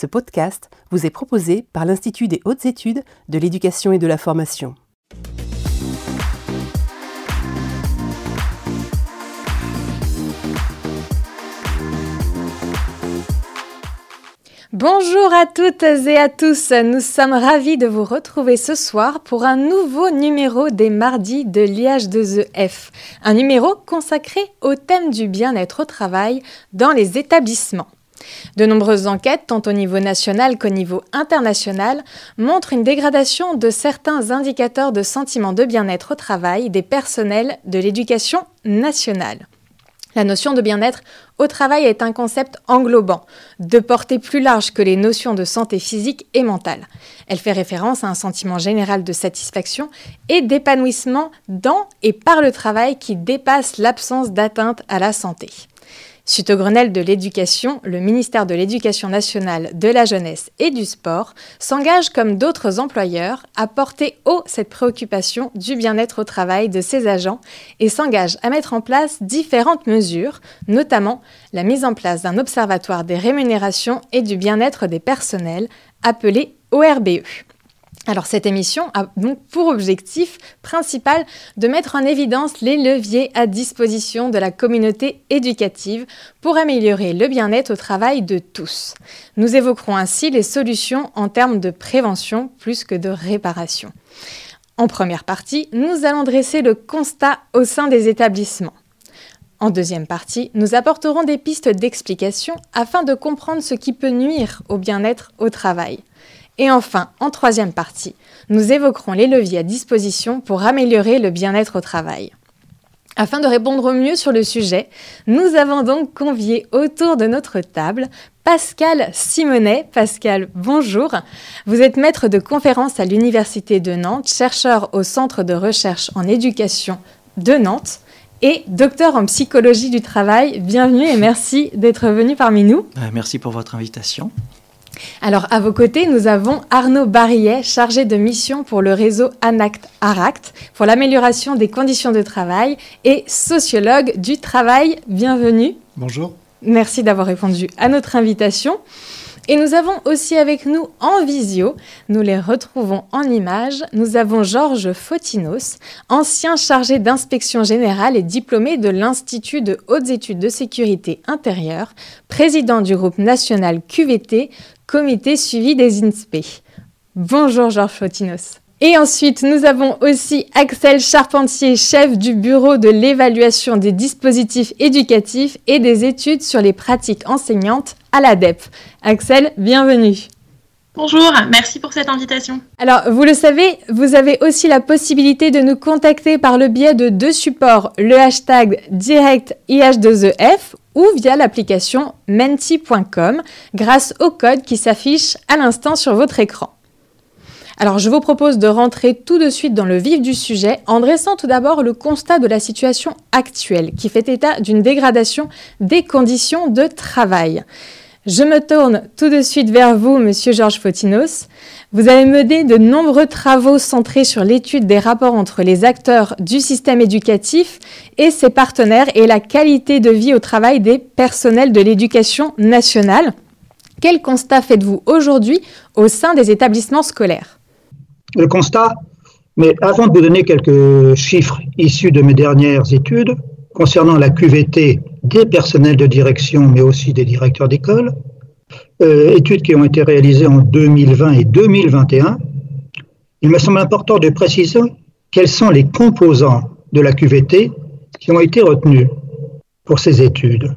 Ce podcast vous est proposé par l'Institut des hautes études de l'éducation et de la formation. Bonjour à toutes et à tous, nous sommes ravis de vous retrouver ce soir pour un nouveau numéro des mardis de l'IH2EF, un numéro consacré au thème du bien-être au travail dans les établissements. De nombreuses enquêtes, tant au niveau national qu'au niveau international, montrent une dégradation de certains indicateurs de sentiment de bien-être au travail des personnels de l'éducation nationale. La notion de bien-être au travail est un concept englobant, de portée plus large que les notions de santé physique et mentale. Elle fait référence à un sentiment général de satisfaction et d'épanouissement dans et par le travail qui dépasse l'absence d'atteinte à la santé. Suite au Grenelle de l'éducation, le ministère de l'Éducation nationale, de la jeunesse et du sport s'engage comme d'autres employeurs à porter haut cette préoccupation du bien-être au travail de ses agents et s'engage à mettre en place différentes mesures, notamment la mise en place d'un observatoire des rémunérations et du bien-être des personnels appelé ORBE. Alors cette émission a donc pour objectif principal de mettre en évidence les leviers à disposition de la communauté éducative pour améliorer le bien-être au travail de tous. Nous évoquerons ainsi les solutions en termes de prévention plus que de réparation. En première partie, nous allons dresser le constat au sein des établissements. En deuxième partie, nous apporterons des pistes d'explication afin de comprendre ce qui peut nuire au bien-être au travail. Et enfin, en troisième partie, nous évoquerons les leviers à disposition pour améliorer le bien-être au travail. Afin de répondre au mieux sur le sujet, nous avons donc convié autour de notre table Pascal Simonet. Pascal, bonjour. Vous êtes maître de conférence à l'Université de Nantes, chercheur au Centre de recherche en éducation de Nantes et docteur en psychologie du travail. Bienvenue et merci d'être venu parmi nous. Euh, merci pour votre invitation. Alors, à vos côtés, nous avons Arnaud Barillet, chargé de mission pour le réseau ANACT-ARACT, pour l'amélioration des conditions de travail et sociologue du travail. Bienvenue. Bonjour. Merci d'avoir répondu à notre invitation. Et nous avons aussi avec nous en visio, nous les retrouvons en images, nous avons Georges Fotinos, ancien chargé d'inspection générale et diplômé de l'Institut de hautes études de sécurité intérieure, président du groupe national QVT, comité suivi des INSPE. Bonjour Georges Fotinos. Et ensuite, nous avons aussi Axel Charpentier, chef du bureau de l'évaluation des dispositifs éducatifs et des études sur les pratiques enseignantes à l'ADEP. Axel, bienvenue. Bonjour, merci pour cette invitation. Alors, vous le savez, vous avez aussi la possibilité de nous contacter par le biais de deux supports, le hashtag direct IH2EF ou via l'application menti.com grâce au code qui s'affiche à l'instant sur votre écran. Alors je vous propose de rentrer tout de suite dans le vif du sujet en dressant tout d'abord le constat de la situation actuelle qui fait état d'une dégradation des conditions de travail. Je me tourne tout de suite vers vous, Monsieur Georges Fotinos. Vous avez mené de nombreux travaux centrés sur l'étude des rapports entre les acteurs du système éducatif et ses partenaires et la qualité de vie au travail des personnels de l'éducation nationale. Quel constat faites-vous aujourd'hui au sein des établissements scolaires? Le constat, mais avant de vous donner quelques chiffres issus de mes dernières études concernant la QVT des personnels de direction, mais aussi des directeurs d'école, euh, études qui ont été réalisées en 2020 et 2021, il me semble important de préciser quels sont les composants de la QVT qui ont été retenus pour ces études.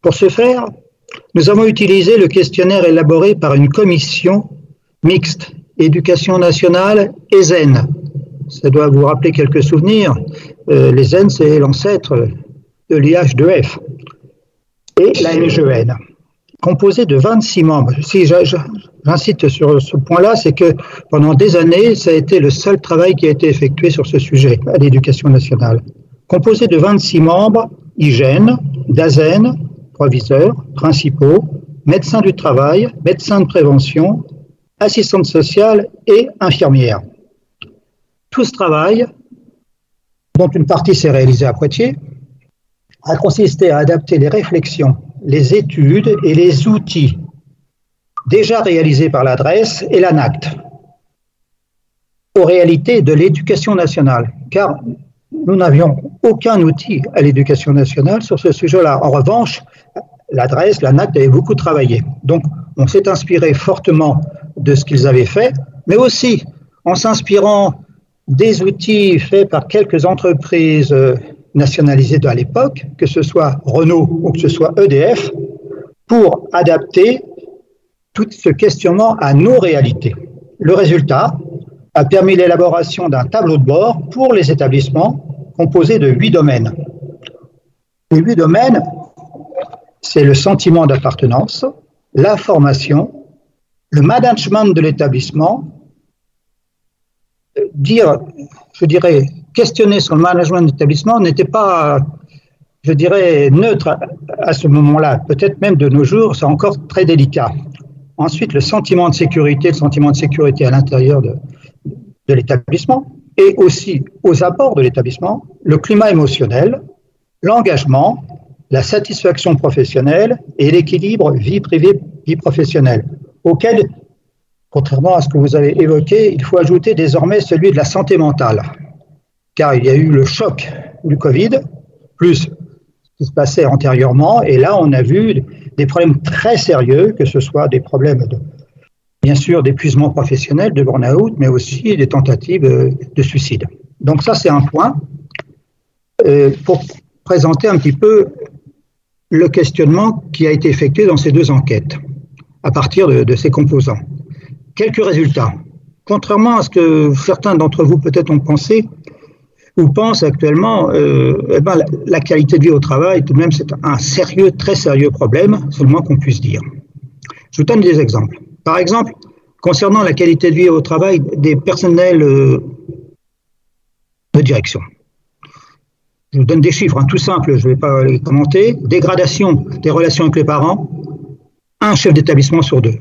Pour ce faire, nous avons utilisé le questionnaire élaboré par une commission mixte éducation nationale et ZEN. Ça doit vous rappeler quelques souvenirs. Euh, les ZEN, c'est l'ancêtre de l'IH2F et la MGN composé de 26 membres. Si j'incite sur ce point-là, c'est que pendant des années, ça a été le seul travail qui a été effectué sur ce sujet à l'éducation nationale. Composé de 26 membres, hygiène, DAZEN, proviseurs, principaux, médecins du travail, médecins de prévention, assistantes sociales et infirmières. Ce travail, dont une partie s'est réalisée à Poitiers, a consisté à adapter les réflexions les études et les outils déjà réalisés par l'adresse et l'ANACT aux réalités de l'éducation nationale, car nous n'avions aucun outil à l'éducation nationale sur ce sujet-là. En revanche, l'adresse, l'ANACT avait beaucoup travaillé. Donc, on s'est inspiré fortement de ce qu'ils avaient fait, mais aussi en s'inspirant des outils faits par quelques entreprises nationalisées à l'époque, que ce soit Renault ou que ce soit EDF, pour adapter tout ce questionnement à nos réalités. Le résultat a permis l'élaboration d'un tableau de bord pour les établissements composé de huit domaines. Les huit domaines, c'est le sentiment d'appartenance, la formation, le management de l'établissement, dire, je dirais, questionner le management d'établissement n'était pas, je dirais, neutre à ce moment-là. Peut-être même de nos jours, c'est encore très délicat. Ensuite, le sentiment de sécurité, le sentiment de sécurité à l'intérieur de, de l'établissement et aussi aux abords de l'établissement, le climat émotionnel, l'engagement, la satisfaction professionnelle et l'équilibre vie privée-vie professionnelle, auquel Contrairement à ce que vous avez évoqué, il faut ajouter désormais celui de la santé mentale, car il y a eu le choc du Covid, plus ce qui se passait antérieurement, et là on a vu des problèmes très sérieux, que ce soit des problèmes bien sûr d'épuisement professionnel, de burn-out, mais aussi des tentatives de suicide. Donc ça c'est un point. Euh, pour présenter un petit peu le questionnement qui a été effectué dans ces deux enquêtes, à partir de ces composants quelques résultats. Contrairement à ce que certains d'entre vous peut-être ont pensé ou pensent actuellement, euh, eh ben, la, qualité de vie au travail, tout de même, c'est un sérieux, très sérieux problème, c'est le moins qu'on puisse dire. Je vous donne des exemples. Par exemple, concernant la qualité de vie au travail des personnels euh, de direction. Je vous donne des chiffres hein, tout simples, je ne vais pas les commenter. Dégradation des relations avec les parents, un chef d'établissement sur deux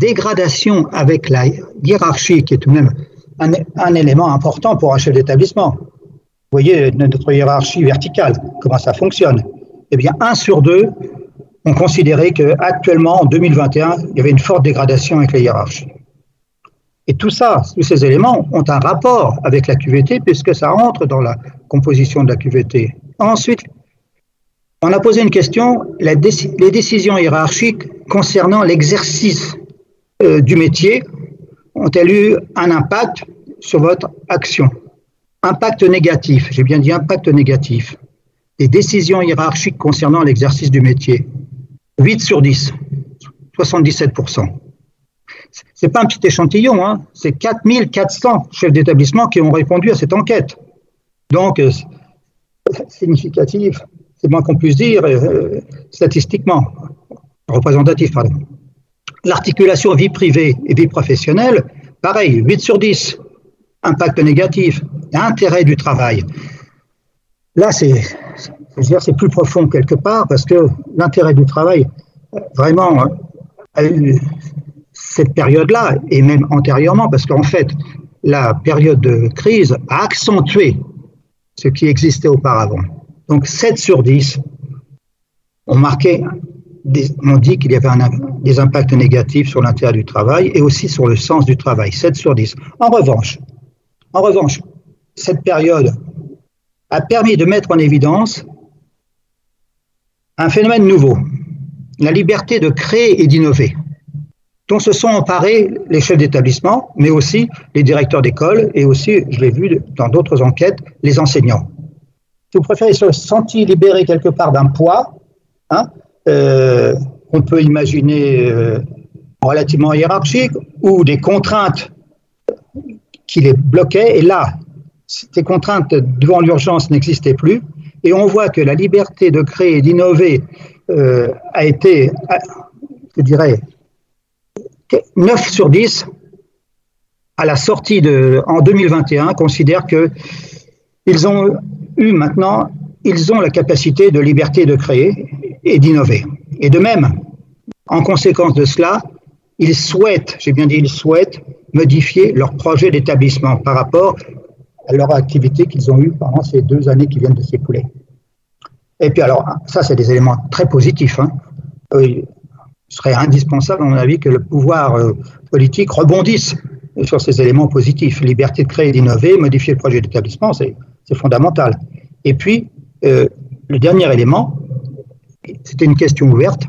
dégradation avec la hiérarchie, qui est tout de même un, élément important pour un chef d'établissement. Vous voyez notre hiérarchie verticale, comment ça fonctionne Eh bien, un sur deux ont considéré qu'actuellement, en 2021, il y avait une forte dégradation avec la hiérarchie. Et tout ça, tous ces éléments ont un rapport avec la QVT puisque ça rentre dans la composition de la QVT. Ensuite, on a posé une question, les décisions hiérarchiques concernant l'exercice euh, du métier ont-elles eu un impact sur votre action Impact négatif, j'ai bien dit impact négatif. Des décisions hiérarchiques concernant l'exercice du métier. 8 sur 10, 77%. C'est pas un petit échantillon, hein. c'est 4400 chefs d'établissement qui ont répondu à cette enquête. Donc, euh, significatif, c'est moins qu'on puisse dire, euh, statistiquement, représentatif, pardon. L'articulation vie privée et vie professionnelle, pareil, 8 sur 10. Impact négatif, intérêt du travail. Là, c'est, plus profond quelque part parce que l'intérêt du travail, vraiment, a eu cette période-là et même antérieurement parce qu'en fait, la période de crise a accentué ce qui existait auparavant. Donc 7 sur 10 ont marqué on dit qu'il y avait des impacts négatifs sur l'intérêt du travail et aussi sur le sens du travail, 7 sur 10. En revanche, en revanche, cette période a permis de mettre en évidence un phénomène nouveau, la liberté de créer et d'innover, dont se sont emparés les chefs d'établissement, mais aussi les directeurs d'école et aussi, je l'ai vu dans d'autres enquêtes, les enseignants. Vous préférez se sentir libéré quelque part d'un poids, hein, euh, on peut imaginer euh, relativement hiérarchique ou des contraintes qui les bloquaient. Et là, ces contraintes devant l'urgence n'existaient plus. Et on voit que la liberté de créer et d'innover euh, a été, je dirais, 9 sur 10 à la sortie de, en 2021, considèrent que ils ont eu maintenant, ils ont la capacité de liberté de créer et d'innover. Et de même, en conséquence de cela, ils souhaitent, j'ai bien dit ils souhaitent, modifier leur projet d'établissement par rapport à leur activité qu'ils ont eue pendant ces deux années qui viennent de s'écouler. Et puis alors, ça c'est des éléments très positifs. Hein. Ce serait indispensable, à mon avis, que le pouvoir euh, politique rebondisse sur ces éléments positifs. Liberté de créer et d'innover, modifier le projet d'établissement, c'est fondamental. Et puis, euh, le dernier élément, c'était une question ouverte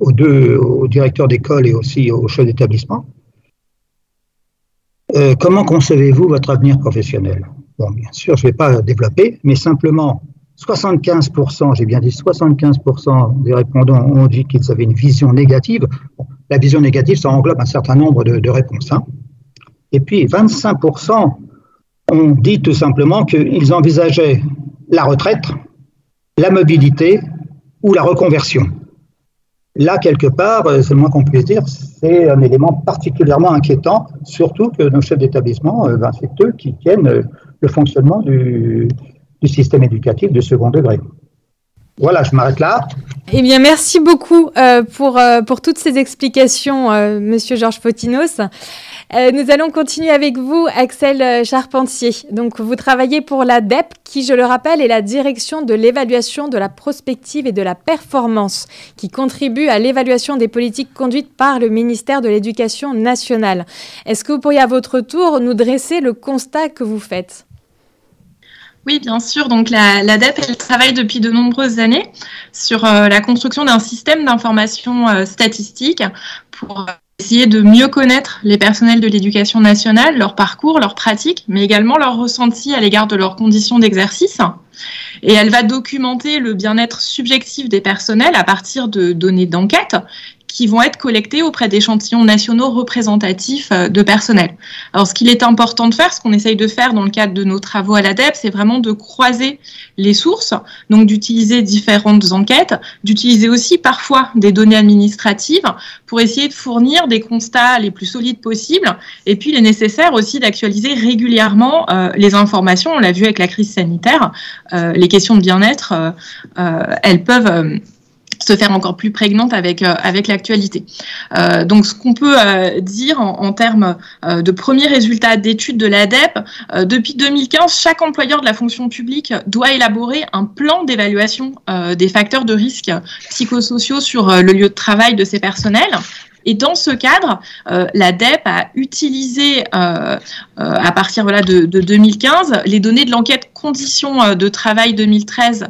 aux deux, aux directeurs d'école et aussi aux chefs d'établissement. Euh, comment concevez-vous votre avenir professionnel? Bon, bien sûr, je ne vais pas développer, mais simplement 75%, j'ai bien dit 75% des répondants ont dit qu'ils avaient une vision négative. la vision négative, ça englobe un certain nombre de, réponses. Hein. Et puis 25% ont dit tout simplement qu'ils envisageaient la retraite, la mobilité ou la reconversion. Là, quelque part, euh, c'est le moins qu'on puisse dire, c'est un élément particulièrement inquiétant, surtout que nos chefs d'établissement, euh, ben, c'est eux qui tiennent euh, le fonctionnement du, du système éducatif de second degré. Voilà, je m'arrête là. Eh bien, merci beaucoup euh, pour, euh, pour toutes ces explications, euh, Monsieur Georges Potinos. nous allons continuer avec vous, Axel Charpentier. Donc, vous travaillez pour la DEP, qui, je le rappelle, est la direction de l'évaluation de la prospective et de la performance, qui contribue à l'évaluation des politiques conduites par le ministère de l'Éducation nationale. Est-ce que vous pourriez à votre tour nous dresser le constat que vous faites? Oui, bien sûr. Donc la, elle travaille depuis de nombreuses années sur euh, la construction d'un système d'information euh, statistique pour essayer de mieux connaître les personnels de l'éducation nationale, leur parcours, leurs pratiques, mais également leurs ressentis à l'égard de leurs conditions d'exercice. Et elle va documenter le bien-être subjectif des personnels à partir de données d'enquête qui vont être collectés auprès d'échantillons nationaux représentatifs euh, de personnel. Alors, ce qu'il est important de faire, ce qu'on essaye de faire dans le cadre de nos travaux à l'ADEP, c'est vraiment de croiser les sources, donc d'utiliser différentes enquêtes, d'utiliser aussi parfois des données administratives pour essayer de fournir des constats les plus solides possibles. Et puis, il est nécessaire aussi d'actualiser régulièrement euh, les informations. On l'a vu avec la crise sanitaire, euh, les questions de bien-être, elles peuvent se faire encore plus prégnante avec, euh, l'actualité. Euh, donc, ce qu'on peut euh, dire en, termes de premiers résultats d'études de l'ADEP, depuis 2015, chaque employeur de la fonction publique doit élaborer un plan d'évaluation des facteurs de risque psychosociaux sur le lieu de travail de ses personnels. Et dans ce cadre, euh, la DEP a utilisé, euh, euh, à partir de, 2015, les données de l'enquête conditions de travail 2013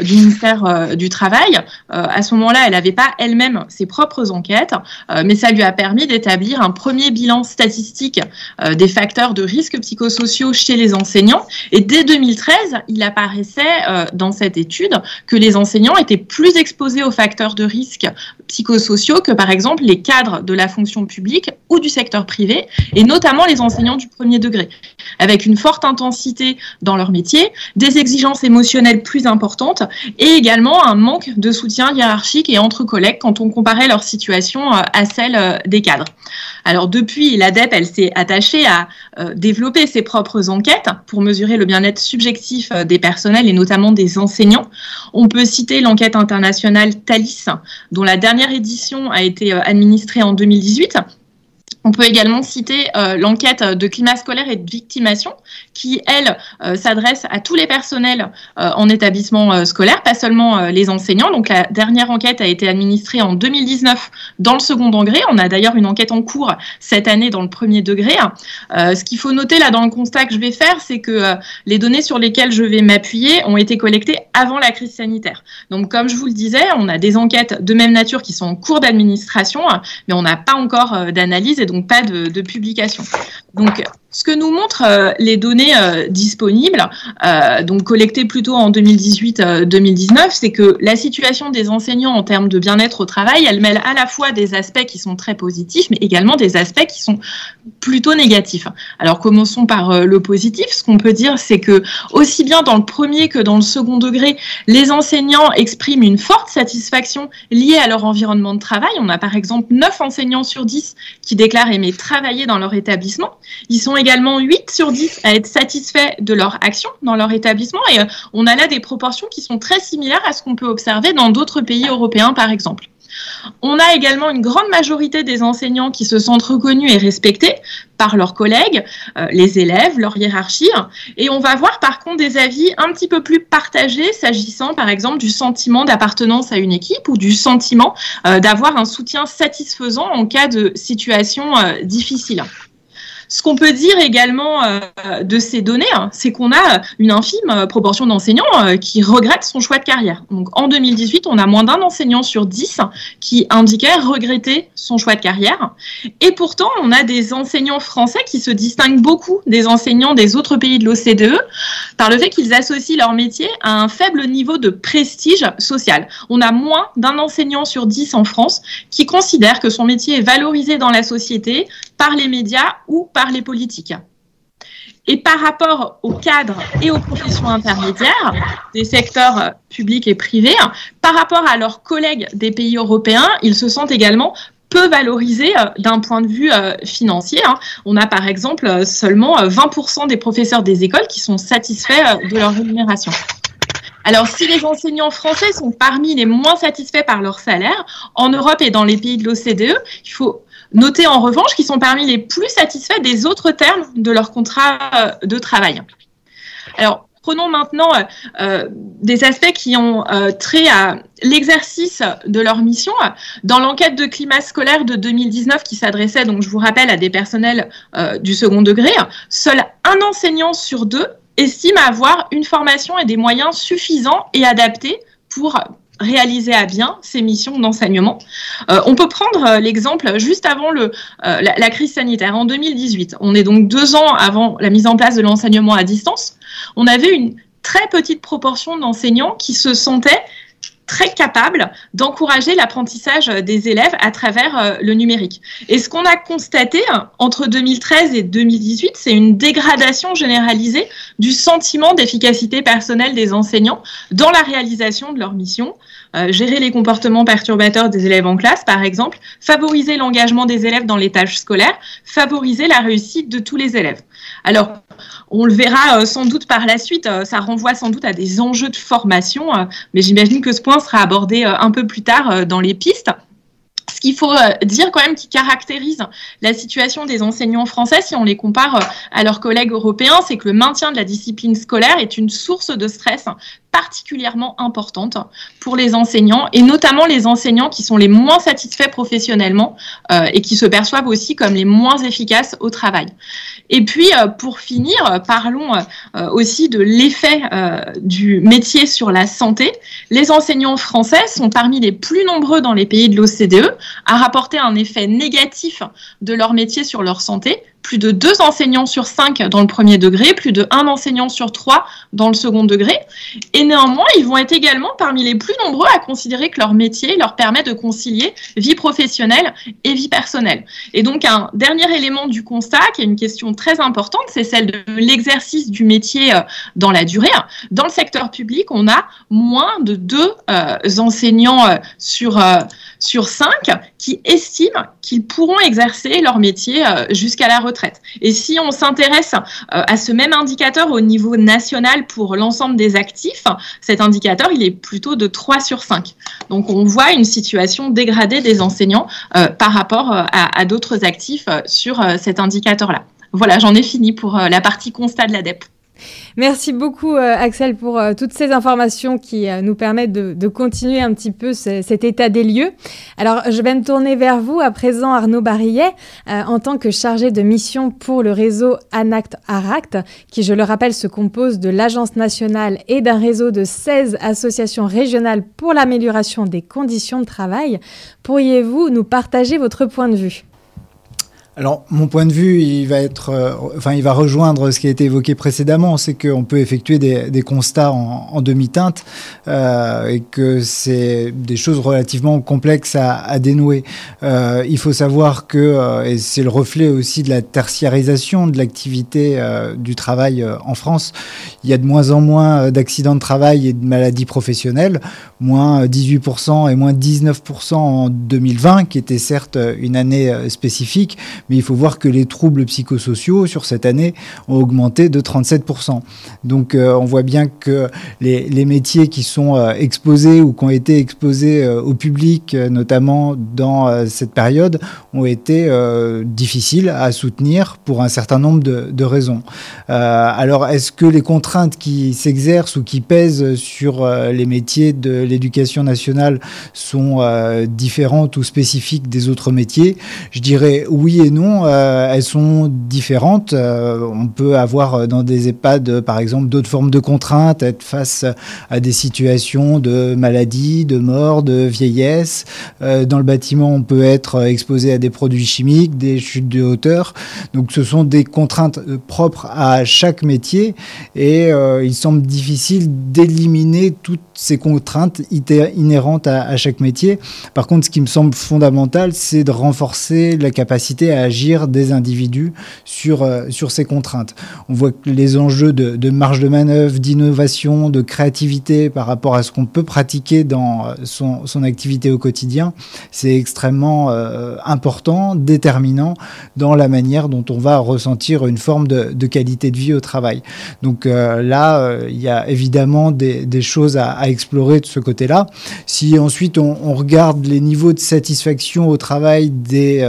du ministère du Travail. à ce moment-là, elle n'avait pas elle-même ses propres enquêtes, mais ça lui a permis d'établir un premier bilan statistique des facteurs de risque psychosociaux chez les enseignants. Et dès 2013, il apparaissait dans cette étude que les enseignants étaient plus exposés aux facteurs de risque psychosociaux que par exemple les cadres de la fonction publique ou du secteur privé, et notamment les enseignants du premier degré, avec une forte intensité dans leur métier, des exigences émotionnelles plus importantes, et également un manque de soutien hiérarchique et entre collègues quand on comparait leur situation euh, à celle euh, des cadres. Alors depuis, l'ADEP, elle s'est attachée à euh, développer ses propres enquêtes pour mesurer le bien-être subjectif des personnels et notamment des enseignants. On peut citer l'enquête internationale Thalys, dont la dernière édition a été administrée administré en 2018 on peut également citer euh, l'enquête de climat scolaire et de victimation qui, elle, euh, s'adresse à tous les personnels euh, en établissement scolaire, pas seulement les enseignants. Donc la dernière enquête a été administrée en 2019 dans le second degré. On a d'ailleurs une enquête en cours cette année dans le premier degré. ce qu'il faut noter là dans le constat que je vais faire, c'est que les données sur lesquelles je vais m'appuyer ont été collectées avant la crise sanitaire. Donc comme je vous le disais, on a des enquêtes de même nature qui sont en cours d'administration, mais on n'a pas encore d'analyse et donc pas de, publication. Donc, ce que nous montrent euh, les données euh, disponibles, euh, donc collectées plutôt en 2018-2019, c'est que la situation des enseignants en termes de bien-être au travail, elle mêle à la fois des aspects qui sont très positifs, mais également des aspects qui sont plutôt négatifs. Alors commençons par le positif. Ce qu'on peut dire, c'est que aussi bien dans le premier que dans le second degré, les enseignants expriment une forte satisfaction liée à leur environnement de travail. On a par exemple 9 enseignants sur 10 qui déclarent aimer travailler dans leur établissement. Ils sont également 8 sur 10 à être satisfaits de leur action dans leur établissement. Et euh, on a là des proportions qui sont très similaires à ce qu'on peut observer dans d'autres pays européens, par exemple. On a également une grande majorité des enseignants qui se sentent reconnus et respectés par leurs collègues, euh, les élèves, leur hiérarchie. Et on va voir par contre des avis un petit peu plus partagés s'agissant par exemple du sentiment d'appartenance à une équipe ou du sentiment euh, d'avoir un soutien satisfaisant en cas de situation difficile. Ce qu'on peut dire également euh, de ces données, hein, c'est qu'on a une infime euh, proportion d'enseignants euh, qui regrettent son choix de carrière. Donc en 2018, on a moins d'un enseignant sur dix qui indiquait regretter son choix de carrière. Et pourtant, on a des enseignants français qui se distinguent beaucoup des enseignants des autres pays de l'OCDE par le fait qu'ils associent leur métier à un faible niveau de prestige social. On a moins d'un enseignant sur dix en France qui considère que son métier est valorisé dans la société par les médias ou par les politiques. Et par rapport aux cadres et aux professions intermédiaires des secteurs publics et privés, par rapport à leurs collègues des pays européens, ils se sentent également peu valorisés euh, d'un point de vue euh, financier. Hein. On a par exemple seulement 20% euh, des professeurs des écoles qui sont satisfaits de leur rémunération. Alors, si les enseignants français sont parmi les moins satisfaits par leur salaire, en Europe et dans les pays de l'OCDE, il faut Notez en revanche qu'ils sont parmi les plus satisfaits des autres termes de leur contrat euh, de travail. Alors, prenons maintenant euh, euh, des aspects qui ont trait à l'exercice de leur mission. Dans l'enquête de climat scolaire de 2019 qui s'adressait, donc je vous rappelle, à des personnels du second degré, seul un enseignant sur deux estime avoir une formation et des moyens suffisants et adaptés pour réaliser à bien ces missions d'enseignement. Euh, on peut prendre euh, l'exemple juste avant euh, la, crise sanitaire, en 2018. On est donc deux ans avant la mise en place de l'enseignement à distance. On avait une très petite proportion d'enseignants qui se sentaient très capable d'encourager l'apprentissage des élèves à travers euh, le numérique. Et ce qu'on a constaté hein, entre 2013 et 2018, c'est une dégradation généralisée du sentiment d'efficacité personnelle des enseignants dans la réalisation de leur mission. Euh, gérer les comportements perturbateurs des élèves en classe, par exemple, favoriser l'engagement des élèves dans les tâches scolaires, favoriser la réussite de tous les élèves. Alors, on le verra euh, sans doute par la suite, euh, ça renvoie sans doute à des enjeux de formation, euh, mais j'imagine que ce point sera abordé un peu plus tard dans les pistes. Ce qu'il faut dire quand même qui caractérise la situation des enseignants français, si on les compare à leurs collègues européens, c'est que le maintien de la discipline scolaire est une source de stress particulièrement importante pour les enseignants et notamment les enseignants qui sont les moins satisfaits professionnellement euh, et qui se perçoivent aussi comme les moins efficaces au travail. Et puis, euh, pour finir, parlons euh, aussi de l'effet du métier sur la santé. Les enseignants français sont parmi les plus nombreux dans les pays de l'OCDE à rapporter un effet négatif de leur métier sur leur santé, plus de deux enseignants sur cinq dans le premier degré, plus de un enseignant sur trois dans le second degré. Et néanmoins, ils vont être également parmi les plus nombreux à considérer que leur métier leur permet de concilier vie professionnelle et vie personnelle. Et donc, un dernier élément du constat, qui est une question très importante, c'est celle de l'exercice du métier euh, dans la durée. Dans le secteur public, on a moins de deux euh, enseignants euh, sur, sur cinq qui estiment qu'ils pourront exercer leur métier jusqu'à la retraite et si on s'intéresse euh, à ce même indicateur au niveau national pour l'ensemble des actifs, cet indicateur, il est plutôt de 3 sur 5. Donc on voit une situation dégradée des enseignants euh, par rapport euh, à, d'autres actifs sur cet indicateur-là. Voilà, j'en ai fini pour la partie constat de l'ADEP. Merci beaucoup euh, Axel pour euh, toutes ces informations qui euh, nous permettent de, continuer un petit peu cet état des lieux. Alors je vais me tourner vers vous à présent Arnaud Barillet en tant que chargé de mission pour le réseau ANACT ARACT qui je le rappelle se compose de l'Agence nationale et d'un réseau de 16 associations régionales pour l'amélioration des conditions de travail. Pourriez-vous nous partager votre point de vue? Alors, mon point de vue, il va être, euh, enfin, il va rejoindre ce qui a été évoqué précédemment, c'est qu'on peut effectuer des, des constats en, en demi-teinte euh, et que c'est des choses relativement complexes à, à dénouer. Euh, il faut savoir que, euh, et c'est le reflet aussi de la tertiarisation de l'activité euh, du travail en France, il y a de moins en moins d'accidents de travail et de maladies professionnelles, moins 18% et moins 19% en 2020, qui était certes une année spécifique, mais il faut voir que les troubles psychosociaux sur cette année ont augmenté de 37%. Donc on voit bien que les, métiers qui sont exposés ou qui ont été exposés au public, notamment dans cette période, ont été difficiles à soutenir pour un certain nombre de, de raisons. alors, est-ce que les contraintes qui s'exercent ou qui pèsent sur euh, les métiers de l'éducation nationale sont euh, différentes ou spécifiques des autres métiers? Je dirais oui et non. Euh, elles sont différentes. on peut avoir dans des EHPAD, par exemple, d'autres formes de contraintes, être face à des situations de maladie, de mort, de vieillesse. dans le bâtiment, on peut être exposé à des produits chimiques, des chutes de hauteur. Donc ce sont des contraintes propres à chaque métier et il semble difficile d'éliminer toutes ces contraintes inhérentes à, chaque métier. Par contre, ce qui me semble fondamental, c'est de renforcer la capacité à des individus sur, euh, sur ces contraintes. On voit que les enjeux de, marge de manœuvre, d'innovation, de créativité par rapport à ce qu'on peut pratiquer dans euh, son, son, activité au quotidien, c'est extrêmement euh, important, déterminant dans la manière dont on va ressentir une forme de, qualité de vie au travail. Donc là, il y a évidemment des, choses à, explorer de ce côté-là. Si ensuite on, regarde les niveaux de satisfaction au travail des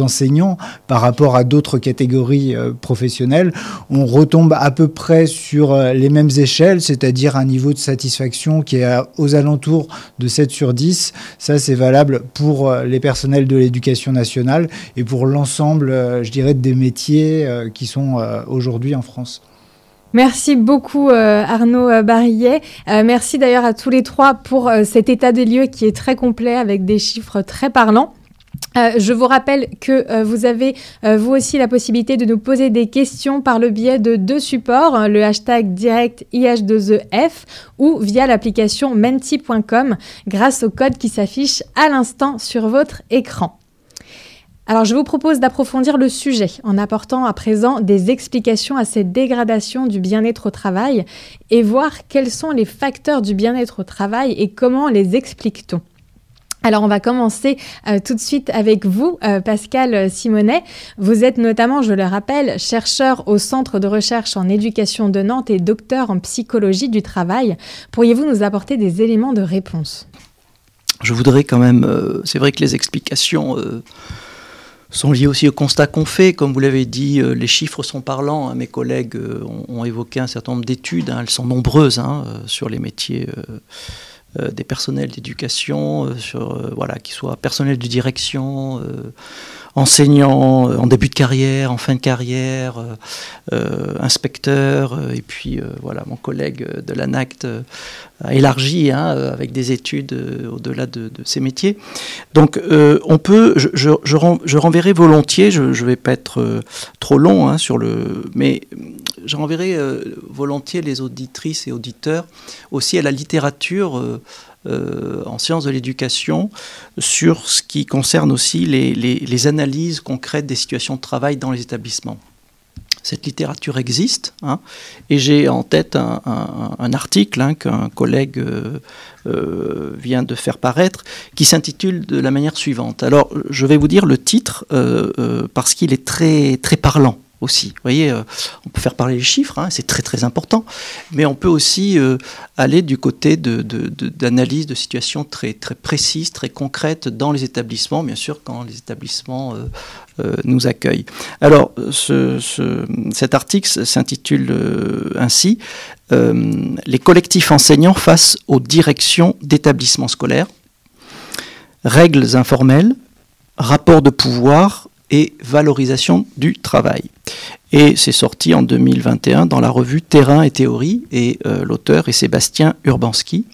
enseignants par rapport à d'autres catégories euh, professionnelles, on retombe à peu près sur euh, les mêmes échelles, c'est-à-dire un niveau de satisfaction qui est aux alentours de 7 sur 10. Ça, c'est valable pour les personnels de l'éducation nationale et pour l'ensemble, je dirais, des métiers qui sont aujourd'hui en France. Merci beaucoup euh, Arnaud euh, Barillet. Euh, merci d'ailleurs à tous les trois pour cet état des lieux qui est très complet avec des chiffres très parlants. Je vous rappelle que vous avez vous aussi la possibilité de nous poser des questions par le biais de deux supports, hein, le hashtag direct IH2EF ou via l'application menti.com grâce au code qui s'affiche à l'instant sur votre écran. Alors je vous propose d'approfondir le sujet en apportant à présent des explications à cette dégradation du bien-être au travail et voir quels sont les facteurs du bien-être au travail et comment les explique-t-on. Alors on va commencer euh, tout de suite avec vous, euh, Pascal Simonet. Vous êtes notamment, je le rappelle, chercheur au Centre de recherche en éducation de Nantes et docteur en psychologie du travail. Pourriez-vous nous apporter des éléments de réponse? Je voudrais quand même, euh, c'est vrai que les explications sont liés aussi au constat qu'on fait. Comme vous l'avez dit, les chiffres sont parlants. Hein. Mes collègues ont, évoqué un certain nombre d'études, hein. elles sont nombreuses hein, sur les métiers des personnels d'éducation, sur voilà, qu'ils soient personnels de direction enseignant en début de carrière, en fin de carrière, inspecteur, et puis voilà, mon collègue de l'ANACT élargi hein, euh, avec des études euh, au-delà de, ces métiers. Donc euh, on peut, je, je, je, renverrai volontiers, je ne vais pas être trop long hein, sur le, mais je renverrai volontiers les auditrices et auditeurs aussi à la littérature. En sciences de l'éducation sur ce qui concerne aussi les, analyses concrètes des situations de travail dans les établissements cette littérature existe. Hein, et j'ai en tête un, article hein, qu'un collègue euh, euh, vient de faire paraître qui s'intitule de la manière suivante. Alors, je vais vous dire le titre euh, parce qu'il est très parlant aussi. Vous voyez, euh, on peut faire parler les chiffres, hein, c'est très très important, mais on peut aussi euh, aller du côté d'analyse de, de, situations très, très précises, très concrètes dans les établissements, bien sûr, quand les établissements euh, nous accueillent. Alors, ce, cet article s'intitule ainsi Les collectifs enseignants face aux directions d'établissements scolaires, règles informelles, rapports de pouvoir et valorisation du travail. Et c'est sorti en 2021 dans la revue Terrain et Théorie, et euh, l'auteur est Sébastien Urbanski,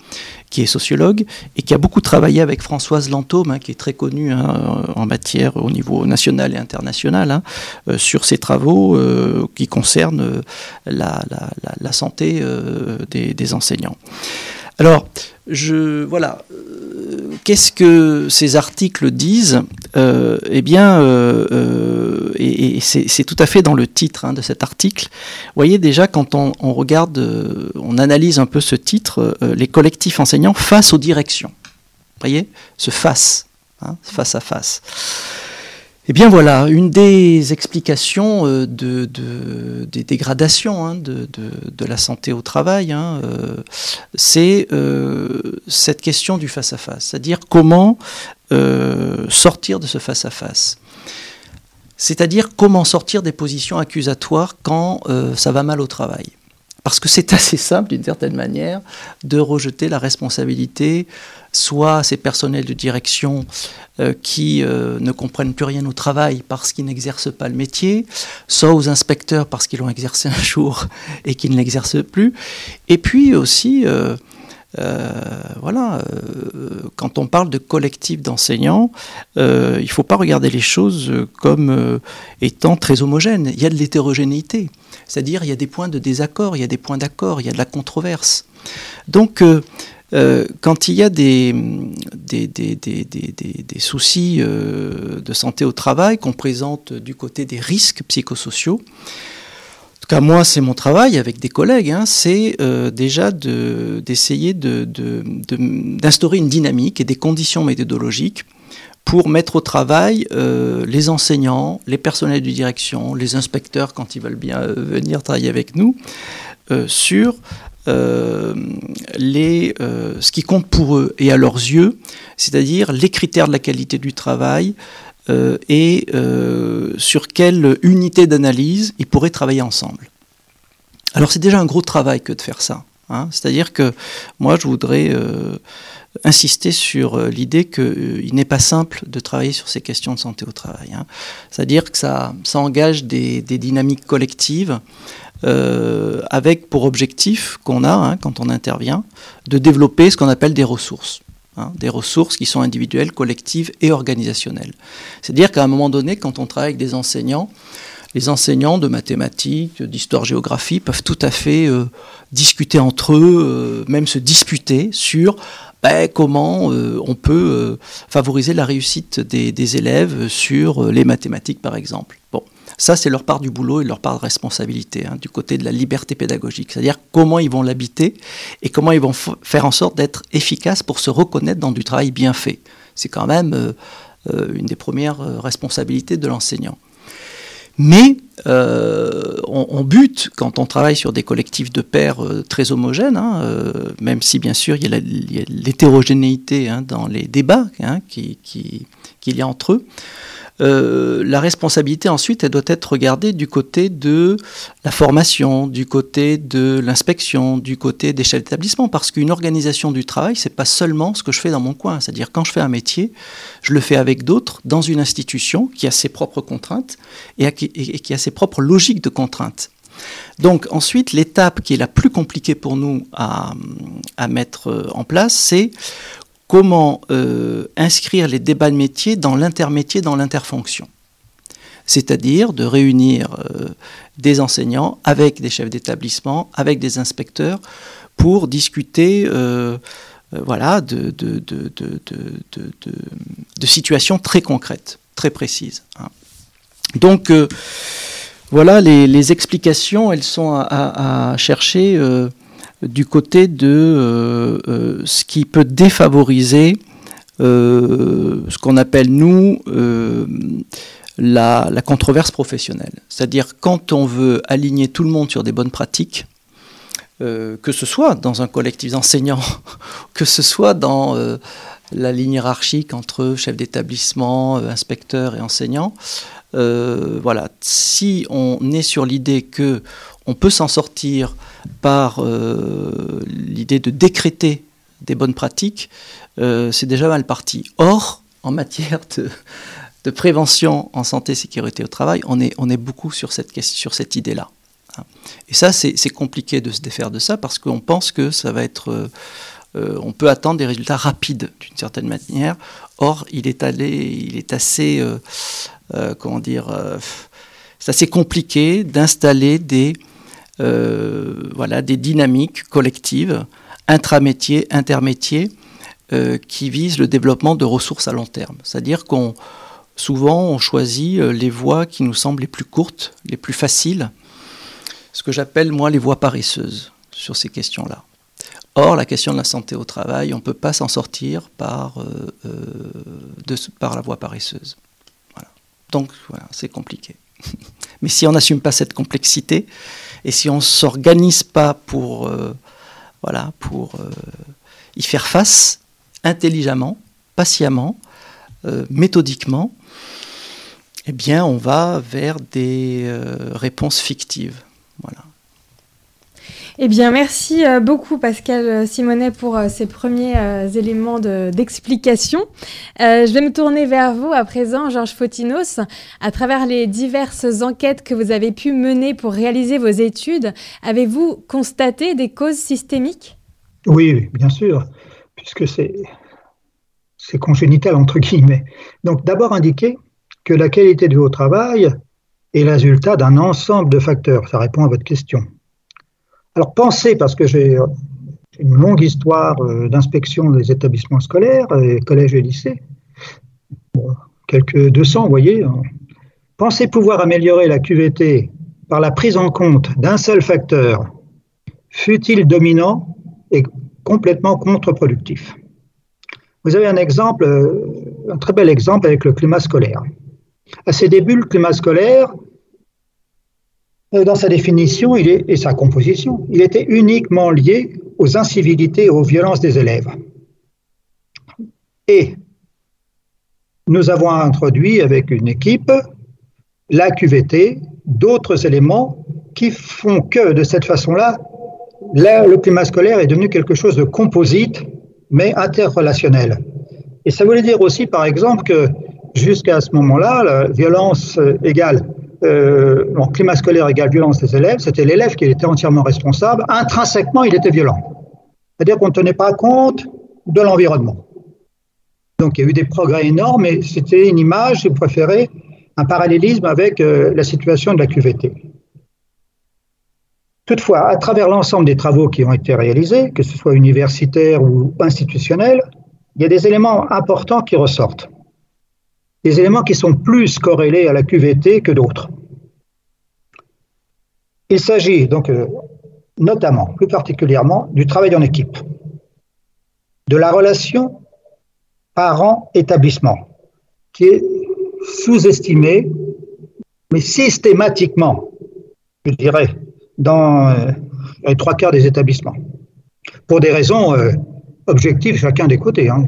qui est sociologue et qui a beaucoup travaillé avec Françoise Lantôme, hein, qui est très connue hein, en matière au niveau national et international, hein, euh, sur ses travaux euh, qui concernent la, santé des, enseignants. Alors, je, voilà, qu'est-ce que ces articles disent euh, Eh bien, euh, euh, et, c'est tout à fait dans le titre hein, de cet article. Vous voyez déjà quand on, regarde, on analyse un peu ce titre, les collectifs enseignants face aux directions. Vous voyez, ce face, hein, face à face. Eh bien voilà, une des explications euh, de, des dégradations hein, de, la santé au travail, hein, euh, c'est euh, cette question du face-à-face, c'est-à-dire comment sortir de ce face-à-face. C'est-à-dire comment sortir des positions accusatoires quand ça va mal au travail. Parce que c'est assez simple, d'une certaine manière, de rejeter la responsabilité, soit ces personnels de direction euh, qui euh, ne comprennent plus rien au travail parce qu'ils n'exercent pas le métier, soit aux inspecteurs parce qu'ils l'ont exercé un jour et qu'ils ne l'exercent plus. Et puis aussi, euh, voilà, quand on parle de collectif d'enseignants, il ne faut pas regarder les choses comme étant très homogènes. Il y a de l'hétérogénéité. C'est-à-dire, il y a des points de désaccord, il y a des points d'accord, il y a de la controverse. Donc, euh, euh, quand il y a des, des, des, des soucis euh, de santé au travail qu'on présente du côté des risques psychosociaux, tout moi c'est mon travail avec des collègues, hein, c'est déjà d'essayer d'instaurer une dynamique et des conditions méthodologiques pour mettre au travail euh, les enseignants, les personnels de direction, les inspecteurs quand ils veulent bien euh, venir travailler avec nous, euh, sur ce qui compte pour eux et à leurs yeux, c'est-à-dire les critères de la qualité du travail et sur quelle unité d'analyse ils pourraient travailler ensemble. Alors c'est déjà un gros travail que de faire ça. Hein. c'est-à-dire que moi je voudrais insister sur euh, l'idée qu'il euh, n'est pas simple de travailler sur ces questions de santé au travail. Hein. C'est-à-dire que ça, ça engage des, dynamiques collectives euh, avec pour objectif qu'on a hein, quand on intervient de développer ce qu'on appelle des ressources. Hein, des ressources qui sont individuelles, collectives et organisationnelles. C'est-à-dire qu'à un moment donné, quand on travaille avec des enseignants, les enseignants de mathématiques, d'histoire-géographie peuvent tout à fait discuter entre eux, même se disputer sur ben, comment euh, on peut euh, favoriser la réussite des, élèves sur euh, les mathématiques, par exemple. Bon, ça, c'est leur part du boulot et leur part de responsabilité, hein, du côté de la liberté pédagogique. C'est-à-dire comment ils vont l'habiter et comment ils vont faire en sorte d'être efficaces pour se reconnaître dans du travail bien fait. C'est quand même une des premières responsabilités de l'enseignant. Mais euh, on, bute quand on travaille sur des collectifs de pairs euh, très homogènes, hein, euh, même si bien sûr il y a l'hétérogénéité hein, dans les débats qu'il qui, y a entre eux. Euh, la responsabilité ensuite, elle doit être regardée du côté de la formation, du côté de l'inspection, du côté des chefs d'établissement, parce qu'une organisation du travail, c'est pas seulement ce que je fais dans mon coin. C'est-à-dire quand je fais un métier, je le fais avec d'autres dans une institution qui a ses propres contraintes et, qui a ses propres logiques de contraintes. Donc ensuite, l'étape qui est la plus compliquée pour nous à, à mettre en place, c'est comment euh, inscrire les débats de métier dans l'intermétier, dans l'interfonction. C'est-à-dire de réunir euh, des enseignants avec des chefs d'établissement, avec des inspecteurs, pour discuter euh, voilà, de, situations très concrètes, très précises. Hein. Donc, voilà, les, explications, elles sont à chercher du côté de euh, euh, ce qui peut défavoriser euh, ce qu'on appelle, nous, la, controverse professionnelle. C'est-à-dire quand on veut aligner tout le monde sur des bonnes pratiques, que ce soit dans un collectif d'enseignants, que ce soit dans la ligne hiérarchique entre chef d'établissement, inspecteur et enseignant, voilà, si on est sur l'idée que on peut s'en sortir par euh, l'idée de décréter des bonnes pratiques, euh, c'est déjà mal parti. Or, en matière de, prévention en santé sécurité au travail, on est, on est beaucoup sur cette, sur cette idée-là. Et ça, c'est compliqué de se défaire de ça parce qu'on pense que ça va être... Euh, on peut attendre des résultats rapides d'une certaine manière. Or, il est, allé, il est assez... comment dire c'est assez compliqué d'installer des euh, voilà, des dynamiques collectives, intramétiers, intermétiers, euh, qui visent le développement de ressources à long terme. C'est-à-dire qu'on souvent on choisit euh, les voies qui nous semblent les plus courtes, les plus faciles, ce que j'appelle moi les voies paresseuses sur ces questions-là. Or, la question de la santé au travail, on ne peut pas s'en sortir par, par la voie paresseuse. Donc voilà, c'est compliqué. Mais si on n'assume pas cette complexité et si on ne s'organise pas pour, euh, voilà, pour euh, y faire face intelligemment, patiemment, euh, méthodiquement, eh bien, on va vers des réponses fictives. Voilà. Eh bien, merci euh, beaucoup Pascal euh, Simonet pour euh, ces premiers éléments d'explication. je vais me tourner vers vous à présent, Georges Fotinos. À travers les diverses enquêtes que vous avez pu mener pour réaliser vos études, avez-vous constaté des causes systémiques? Oui, bien sûr, puisque c'est congénital entre guillemets. Donc d'abord indiquer que la qualité de vos travail est le résultat d'un ensemble de facteurs. Ça répond à votre question. Alors pensez, parce que j'ai une longue histoire euh, d'inspection des établissements scolaires, et collèges et lycées, quelques 200, vous voyez, hein. pensez pouvoir améliorer la QVT par la prise en compte d'un seul facteur, fut-il dominant et complètement contre-productif? Vous avez un exemple, euh, un très bel exemple avec le climat scolaire. À ses débuts, le climat scolaire, euh, dans sa définition et sa composition, il était uniquement lié aux incivilités et aux violences des élèves. Et nous avons introduit avec une équipe la QVT, d'autres éléments qui font que de cette façon-là, le climat scolaire est devenu quelque chose de composite, mais interrelationnel. Et ça voulait dire aussi, par exemple, que jusqu'à ce moment-là, la violence égale euh, climat scolaire égale violence des élèves, c'était l'élève qui était entièrement responsable. Intrinsèquement, il était violent. C'est-à-dire qu'on ne tenait pas compte de l'environnement. Donc il y a eu des progrès énormes, mais c'était une image, si vous préférez, un parallélisme avec euh, la situation de la QVT. Toutefois, à travers l'ensemble des travaux qui ont été réalisés, que ce soit universitaires ou institutionnels, il y a des éléments importants qui ressortent des éléments qui sont plus corrélés à la QVT que d'autres. Il s'agit donc euh, notamment, plus particulièrement, du travail en équipe, de la relation parent-établissement, qui est sous-estimée, mais systématiquement, je dirais, dans euh, les trois quarts des établissements, pour des raisons euh, objectives chacun des côtés. Hein,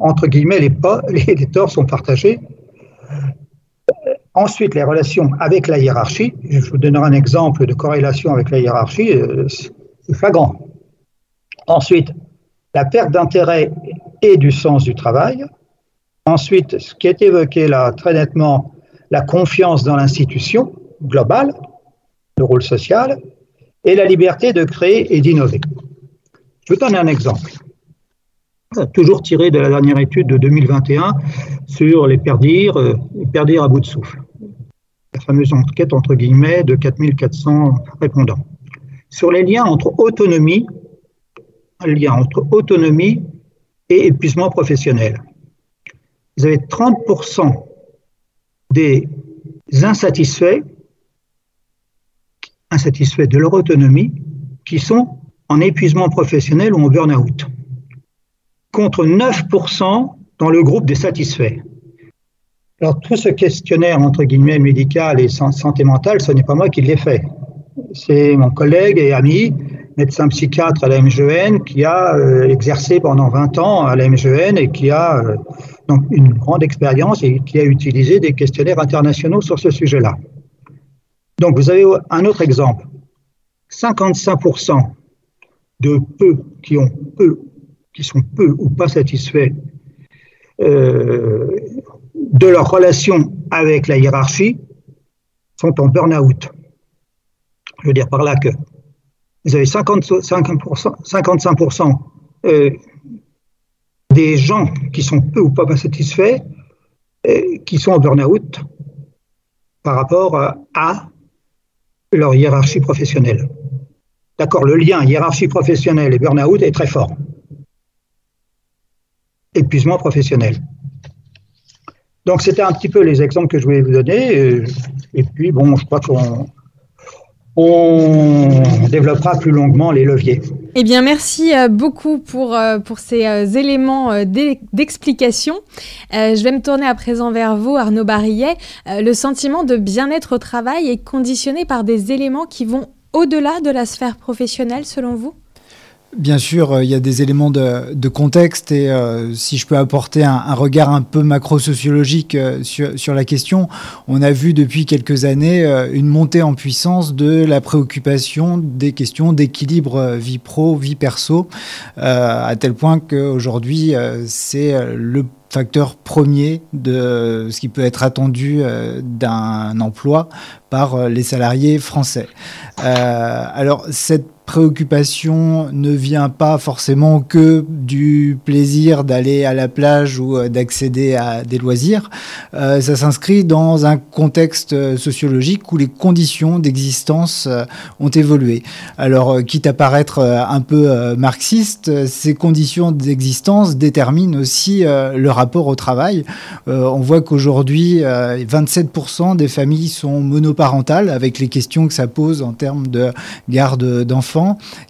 entre guillemets, les, les, torts sont partagés. Ensuite, les relations avec la hiérarchie. Je vous donnerai un exemple de corrélation avec la hiérarchie. Euh, c'est flagrant. Ensuite, la perte d'intérêt et du sens du travail. Ensuite, ce qui est évoqué là très nettement, la confiance dans l'institution globale, le rôle social, et la liberté de créer et d'innover. Je vous donne un exemple toujours tiré de la dernière étude de 2021 sur les perdir, euh, les perdir à bout de souffle. La fameuse enquête, entre guillemets, de 4400 répondants. Sur les liens entre autonomie, lien entre autonomie et épuisement professionnel. Vous avez 30% des insatisfaits, insatisfaits de leur autonomie, qui sont en épuisement professionnel ou en burn-out contre 9% dans le groupe des satisfaits. Alors tout ce questionnaire entre guillemets médical et santé mentale, ce n'est pas moi qui l'ai fait. C'est mon collègue et ami, médecin psychiatre à la MGN, qui a euh, exercé pendant 20 ans à la MGN et qui a euh, donc une grande expérience et qui a utilisé des questionnaires internationaux sur ce sujet-là. Donc vous avez un autre exemple. 55% de peu qui ont peu qui sont peu ou pas satisfaits euh, de leur relation avec la hiérarchie sont en burn-out. Je veux dire par là que vous avez 50, 55% euh, des gens qui sont peu ou pas satisfaits euh, qui sont en burn-out par rapport à leur hiérarchie professionnelle. D'accord, le lien hiérarchie professionnelle et burn-out est très fort épuisement professionnel. Donc, c'était un petit peu les exemples que je voulais vous donner. Et puis, bon, je crois qu'on on développera plus longuement les leviers. Eh bien, merci euh, beaucoup pour, euh, pour ces euh, éléments d'explication. Je vais me tourner à présent vers vous, Arnaud Barillet. Le sentiment de bien-être au travail est conditionné par des éléments qui vont au-delà de la sphère professionnelle, selon vous? Bien sûr, euh, il y a des éléments de, contexte et euh, si je peux apporter un, regard un peu macro-sociologique euh, sur, la question, on a vu depuis quelques années une montée en puissance de la préoccupation des questions d'équilibre vie pro, vie perso, à tel point qu'aujourd'hui, c'est le facteur premier de ce qui peut être attendu d'un emploi par les salariés français. alors cette préoccupation ne vient pas forcément que du plaisir d'aller à la plage ou euh, d'accéder à des loisirs. Euh, ça s'inscrit dans un contexte sociologique où les conditions d'existence euh, ont évolué. Alors, quitte à paraître un peu marxiste, ces conditions d'existence déterminent aussi le rapport au travail. on voit qu'aujourd'hui, 27% des familles sont monoparentales avec les questions que ça pose en termes de garde d'enfants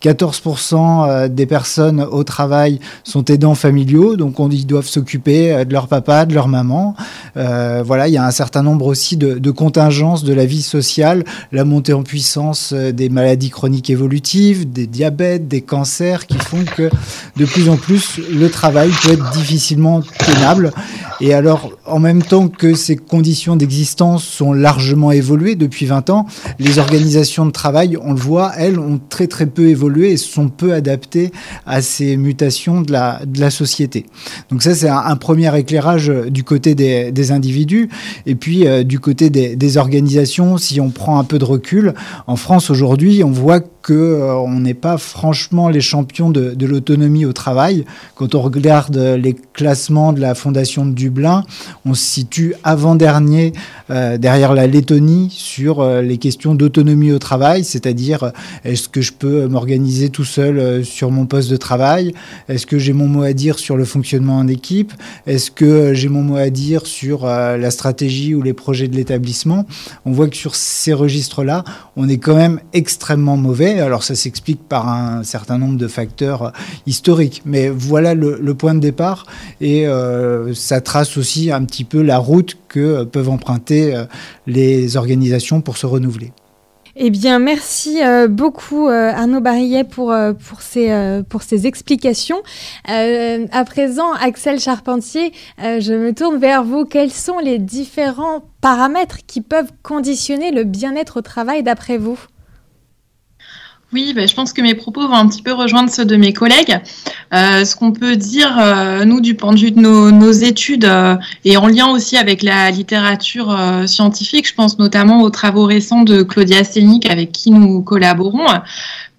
14% euh, des personnes au travail sont aidants familiaux, donc on, ils doivent s'occuper euh, de leur papa, de leur maman. Euh, voilà, il y a un certain nombre aussi de, de, contingences de la vie sociale, la montée en puissance des maladies chroniques évolutives, des diabètes, des cancers, qui font que de plus en plus le travail peut être difficilement tenable. Et alors, en même temps que ces conditions d'existence sont largement évoluées depuis 20 ans, les organisations de travail, on le voit, elles ont très très peu évolué et sont peu adaptées à ces mutations de la, de la société. Donc ça, c'est un, premier éclairage du côté des, des individus. Et puis, euh, du côté des, des organisations, si on prend un peu de recul, en France aujourd'hui, on voit qu'on euh, n'est pas franchement les champions de, l'autonomie au travail. Quand on regarde les classements de la Fondation de Dublin, on se situe avant-dernier euh, derrière la Lettonie sur euh, les questions d'autonomie au travail, c'est-à-dire est-ce que je peux m'organiser tout seul euh, sur mon poste de travail? Est-ce que j'ai mon mot à dire sur le fonctionnement en équipe? Est-ce que j'ai mon mot à dire sur la stratégie ou les projets de l'établissement? On voit que sur ces registres-là, on est quand même extrêmement mauvais. Alors ça s'explique par un certain nombre de facteurs historiques, mais voilà le, point de départ et ça trace aussi un petit peu la route que peuvent emprunter euh, les organisations pour se renouveler. Eh bien, merci euh, beaucoup euh, Arnaud Barillet pour, pour, ces, pour ces explications. à présent, Axel Charpentier, je me tourne vers vous. Quels sont les différents paramètres qui peuvent conditionner le bien-être au travail d'après vous? Oui, bah, je pense que mes propos vont un petit peu rejoindre ceux de mes collègues. Euh, ce qu'on peut dire, euh, nous, du point de vue de nos, études, euh, et en lien aussi avec la littérature scientifique, je pense notamment aux travaux récents de Claudia Stelnik avec qui nous collaborons,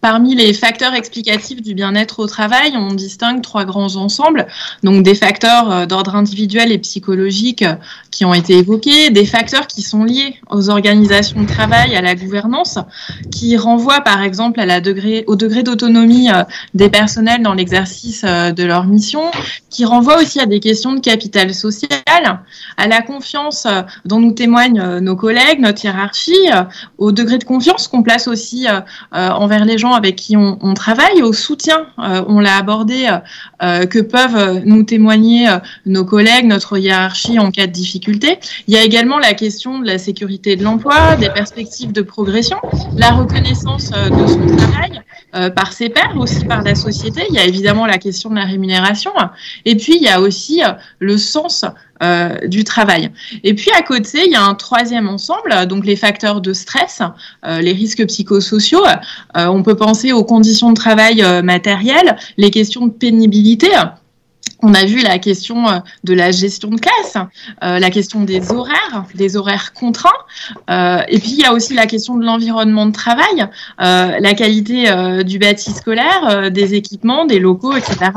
Parmi les facteurs explicatifs du bien-être au travail, on distingue trois grands ensembles. Donc des facteurs euh, d'ordre individuel et psychologique euh, qui ont été évoqués, des facteurs qui sont liés aux organisations de travail, à la gouvernance, qui renvoient par exemple au degré d'autonomie euh, des personnels dans l'exercice de leur mission, qui renvoient aussi à des questions de capital social, à la confiance dont nous témoignent nos collègues, notre hiérarchie, au degré de confiance qu'on place aussi envers les gens avec qui on, travaille, au soutien, euh, on l'a abordé, euh, euh, que peuvent nous témoigner nos collègues, notre hiérarchie en cas de difficulté. Il y a également la question de la sécurité de l'emploi, des perspectives de progression, la reconnaissance de son travail par ses pairs, aussi par la société. Il y a évidemment la question de la rémunération. Et puis, il y a aussi le sens euh, du travail. Et puis à côté, il y a un troisième ensemble, donc les facteurs de stress, euh, les risques psychosociaux. Euh, on peut penser aux conditions de travail matérielles, les questions de pénibilité. On a vu la question euh, de la gestion de classe, euh, la question des horaires, des horaires contraints, euh, et puis il y a aussi la question de l'environnement de travail, la qualité du bâti scolaire, des équipements, des locaux, etc.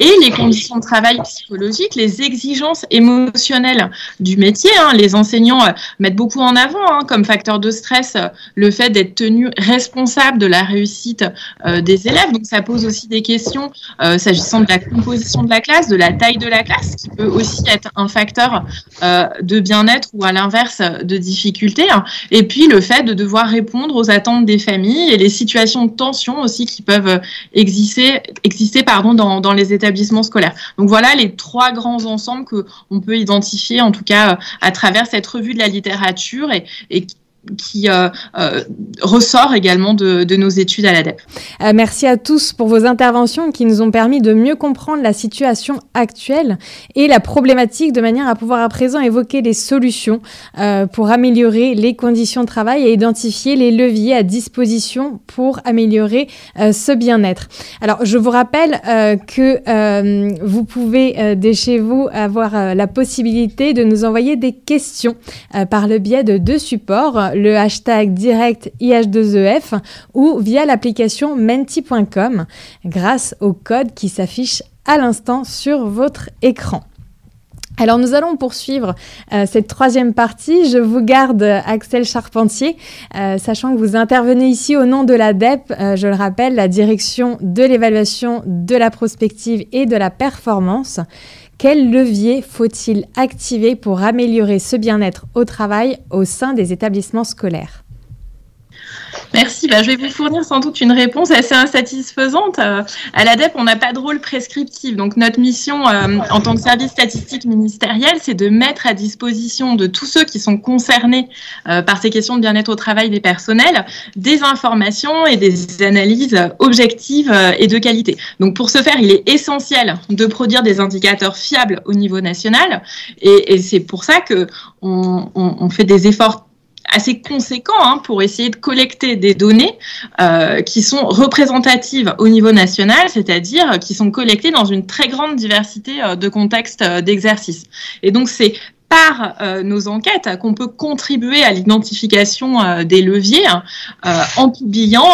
Et les conditions de travail psychologiques, les exigences émotionnelles du métier. Hein. Les enseignants mettent beaucoup en avant hein, comme facteur de stress le fait d'être tenu responsable de la réussite des élèves. Donc ça pose aussi des questions s'agissant de la composition de la classe de la taille de la classe, qui peut aussi être un facteur euh, de bien-être ou à l'inverse de difficulté. Hein. Et puis le fait de devoir répondre aux attentes des familles et les situations de tension aussi qui peuvent exister, exister pardon, dans, dans les établissements scolaires. Donc voilà les trois grands ensembles que on peut identifier en tout cas à travers cette revue de la littérature et, et qui euh, euh, ressort également de, nos études à l'ADEP. Euh, merci à tous pour vos interventions qui nous ont permis de mieux comprendre la situation actuelle et la problématique de manière à pouvoir à présent évoquer des solutions pour améliorer les conditions de travail et identifier les leviers à disposition pour améliorer ce bien-être. Alors, je vous rappelle que vous pouvez dès chez vous avoir la possibilité de nous envoyer des questions par le biais de deux supports le hashtag direct IH2EF e ou via l'application menti.com grâce au code qui s'affiche à l'instant sur votre écran. Alors nous allons poursuivre euh, cette troisième partie. Je vous garde Axel Charpentier, euh, sachant que vous intervenez ici au nom de l'ADEP, euh, je le rappelle, la direction de l'évaluation, de la prospective et de la performance. Quel levier faut-il activer pour améliorer ce bien-être au travail au sein des établissements scolaires? Merci. Bah, je vais vous fournir sans doute une réponse assez insatisfaisante. Euh, à l'ADEP, on n'a pas de rôle prescriptif. Donc, notre mission euh, en tant que service statistique ministériel, c'est de mettre à disposition de tous ceux qui sont concernés euh, par ces questions de bien-être au travail des personnels des informations et des analyses objectives et de qualité. Donc, pour ce faire, il est essentiel de produire des indicateurs fiables au niveau national. Et, c'est pour ça que on fait des efforts assez conséquent hein, pour essayer de collecter des données euh, qui sont représentatives au niveau national, c'est-à-dire qui sont collectées dans une très grande diversité euh, de contextes euh, d'exercice. Et donc c'est par euh, nos enquêtes qu'on peut contribuer à l'identification euh, des leviers euh, en publiant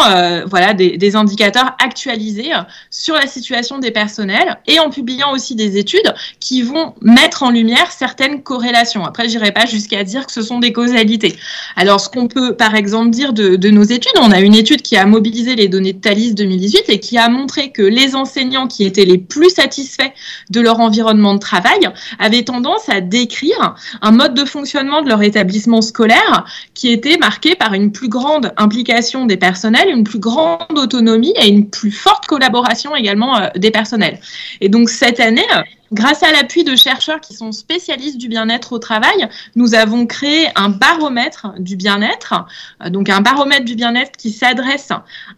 voilà, des, indicateurs actualisés sur la situation des personnels et en publiant aussi des études qui vont mettre en lumière certaines corrélations. Après, j'irai pas jusqu'à dire que ce sont des causalités. Alors, ce qu'on peut par exemple dire de, de, nos études, on a une étude qui a mobilisé les données de Thalys 2018 et qui a montré que les enseignants qui étaient les plus satisfaits de leur environnement de travail avaient tendance à décrire un mode de fonctionnement de leur établissement scolaire qui était marqué par une plus grande implication des personnels, une plus grande autonomie et une plus forte collaboration également euh, des personnels. Et donc cette année, Grâce à l'appui de chercheurs qui sont spécialistes du bien-être au travail, nous avons créé un baromètre du bien-être, euh, donc un baromètre du bien-être qui s'adresse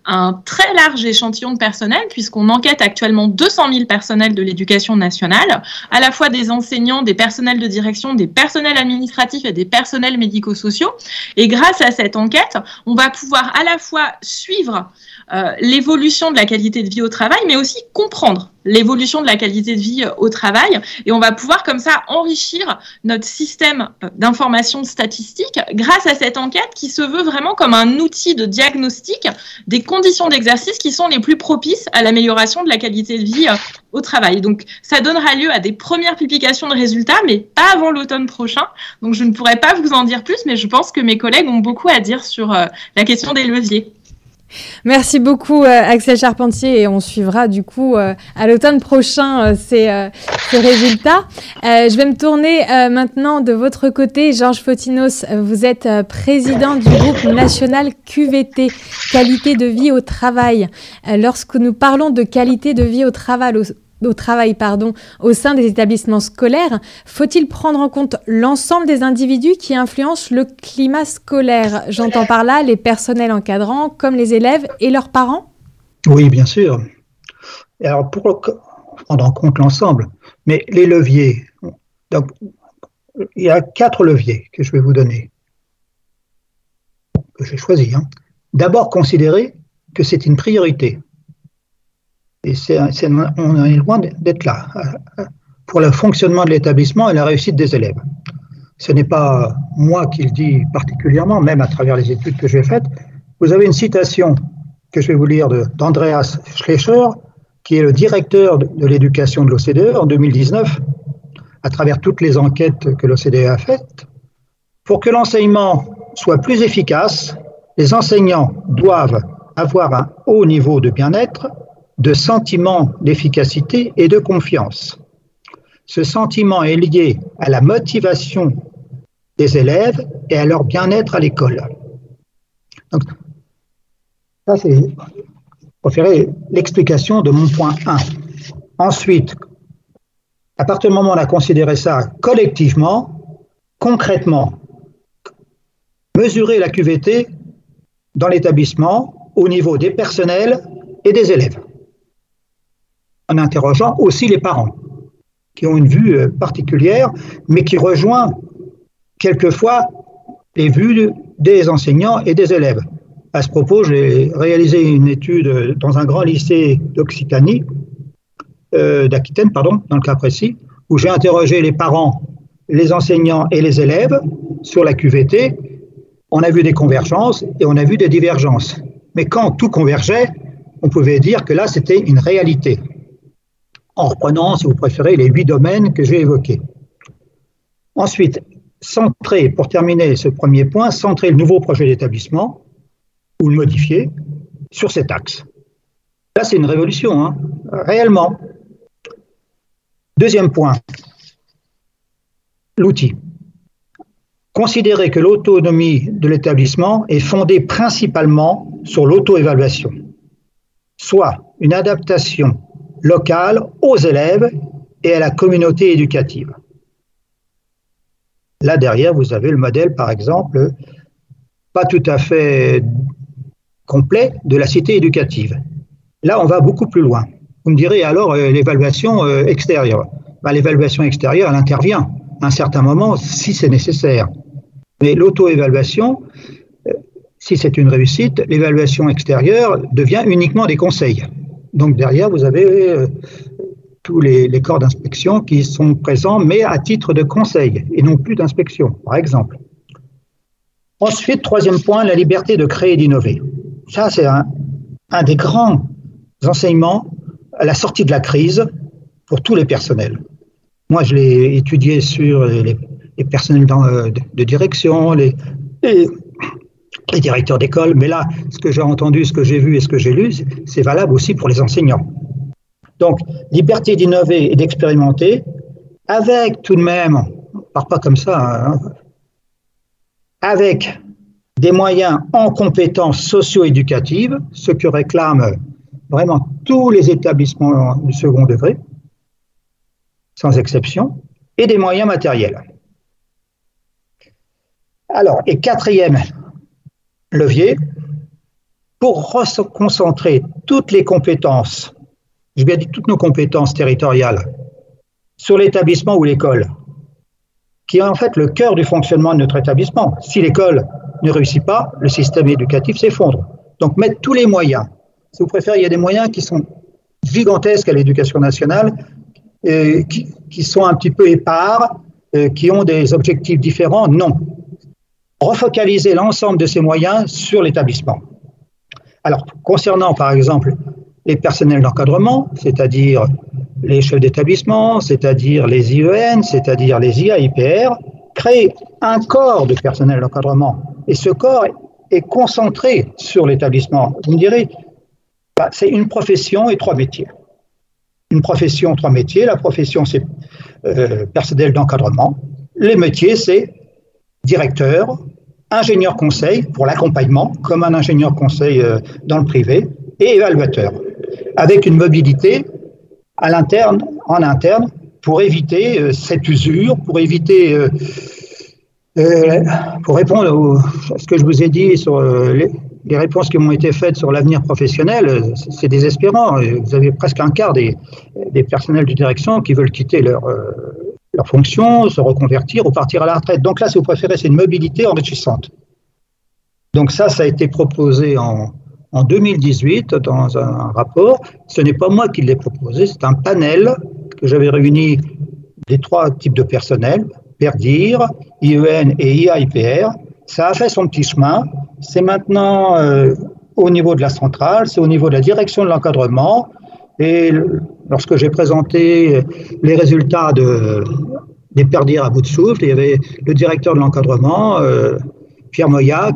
à un très large échantillon de personnel, puisqu'on enquête actuellement 200 000 personnels de l'éducation nationale, à la fois des enseignants, des personnels de direction, des personnels administratifs et des personnels médico-sociaux. Et grâce à cette enquête, on va pouvoir à la fois suivre euh, l'évolution de la qualité de vie au travail, mais aussi comprendre l'évolution de la qualité de vie euh, au travail. Et on va pouvoir comme ça enrichir notre système euh, d'information statistique grâce à cette enquête qui se veut vraiment comme un outil de diagnostic des conditions d'exercice qui sont les plus propices à l'amélioration de la qualité de vie au travail. Donc ça donnera lieu à des premières publications de résultats, mais pas avant l'automne prochain. Donc je ne pourrais pas vous en dire plus, mais je pense que mes collègues ont beaucoup à dire sur la question des leviers. Merci beaucoup euh, Axel Charpentier et on suivra du coup euh, à l'automne prochain euh, ces, résultats. je vais me tourner maintenant de votre côté. Georges Fotinos, vous êtes président du groupe national QVT, qualité de vie au travail. lorsque nous parlons de qualité de vie au travail, travail pardon, au sein des établissements scolaires, faut-il prendre en compte l'ensemble des individus qui influencent le climat scolaire? J'entends par là les personnels encadrants comme les élèves et leurs parents? Oui, bien sûr. Alors, pour prendre en compte l'ensemble, mais les leviers, donc, il y a quatre leviers que je vais vous donner, que j'ai choisi. Hein. D'abord, considérer que c'est une priorité. Et on est loin d'être là euh, pour le fonctionnement de l'établissement et la réussite des élèves. Ce n'est pas moi qui le dis particulièrement, même à travers les études que j'ai faites. Vous avez une citation que je vais vous lire d'Andreas Schlecher, qui est le directeur de, l'éducation de l'OCDE en 2019, à travers toutes les enquêtes que l'OCDE a faites. Pour que l'enseignement soit plus efficace, les enseignants doivent avoir un haut niveau de bien-être, de sentiment d'efficacité et de confiance. ce sentiment est lié à la motivation des élèves et à leur bien-être à l'école. Donc, ça, c'est l'explication de mon point 1. Ensuite, à partir du moment où on a considéré ça collectivement, concrètement, mesurer la QVT dans l'établissement au niveau des personnels et des élèves, en interrogeant aussi les parents, qui ont une vue euh, particulière, mais qui rejoint quelquefois les vues des enseignants et des élèves. À ce propos, j'ai réalisé une étude dans un grand lycée d'Occitanie, euh, d'Aquitaine, pardon, dans le cas précis, où j'ai interrogé les parents, les enseignants et les élèves sur la QVT. On a vu des convergences et on a vu des divergences. Mais quand tout convergeait, on pouvait dire que là, c'était une réalité. En reprenant, si vous préférez, les huit domaines que j'ai évoqués. Ensuite, centrer, pour terminer ce premier point, centrer le nouveau projet d'établissement ou le modifier sur cet axe. Là, c'est une révolution, hein, réellement. Deuxième point, l'outil. Considérer que l'autonomie de l'établissement est fondée principalement sur l'auto-évaluation, soit une adaptation locale aux élèves et à la communauté éducative. Là derrière, vous avez le modèle, par exemple, pas tout à fait complet de la cité éducative. Là, on va beaucoup plus loin. Vous me direz alors euh, l'évaluation euh, extérieure. Ben, l'évaluation extérieure, elle intervient à un certain moment si c'est nécessaire. Mais l'auto-évaluation, euh, si c'est une réussite, l'évaluation extérieure devient uniquement des conseils. Donc derrière, vous avez tous les, corps d'inspection qui sont présents, mais à titre de conseil et non plus d'inspection, par exemple. Ensuite, troisième point, la liberté de créer et d'innover. Ça, c'est un, des grands enseignements à la sortie de la crise pour tous les personnels. Moi, je l'ai étudié sur les, personnels euh, de, direction, les, directeurs d'école, mais là, ce que j'ai entendu, ce que j'ai vu et ce que j'ai lu, c'est valable aussi pour les enseignants. Donc, liberté d'innover et d'expérimenter, avec tout de même, on ne part pas comme ça, hein, avec des moyens en compétences socio-éducatives, ce que réclament vraiment tous les établissements du second degré, sans exception, et des moyens matériels. Alors, et quatrième levier, pour concentrer toutes les compétences j'ai bien dit toutes nos compétences territoriales sur l'établissement ou l'école, qui est en fait le cœur du fonctionnement de notre établissement. Si l'école ne réussit pas, le système éducatif s'effondre. Donc mettre tous les moyens. Si vous préférez, il y a des moyens qui sont gigantesques à l'éducation nationale, et qui, sont un petit peu épars, euh, qui ont des objectifs différents. Non. Refocaliser l'ensemble de ces moyens sur l'établissement. Alors, concernant par exemple les personnels d'encadrement, c'est-à-dire les chefs d'établissement, c'est-à-dire les IEN, c'est-à-dire les IAIPR, créent un corps de personnel d'encadrement. Et ce corps est concentré sur l'établissement. Vous me direz, bah, c'est une profession et trois métiers. Une profession, trois métiers. La profession, c'est euh, personnel d'encadrement. Les métiers, c'est directeur, ingénieur conseil pour l'accompagnement, comme un ingénieur conseil euh, dans le privé, et évaluateur avec une mobilité à l'interne, en interne, pour éviter euh, cette usure, pour éviter, euh, pour répondre à ce que je vous ai dit sur les, réponses qui m'ont été faites sur l'avenir professionnel, c'est désespérant. Vous avez presque un quart des, des personnels de direction qui veulent quitter leur, leur fonction, se reconvertir ou partir à la retraite. Donc là, si vous préférez, c'est une mobilité enrichissante. Donc ça, ça a été proposé en, en 2018 dans un rapport. Ce n'est pas moi qui l'ai proposé, c'est un panel que j'avais réuni des trois types de personnel, PERDIR, IEN et IAIPR. Ça a fait son petit chemin. C'est maintenant euh, au niveau de la centrale, c'est au niveau de la direction de l'encadrement. Et lorsque j'ai présenté les résultats de, des PERDIR à bout de souffle, il y avait le directeur de l'encadrement, euh, Pierre Moya,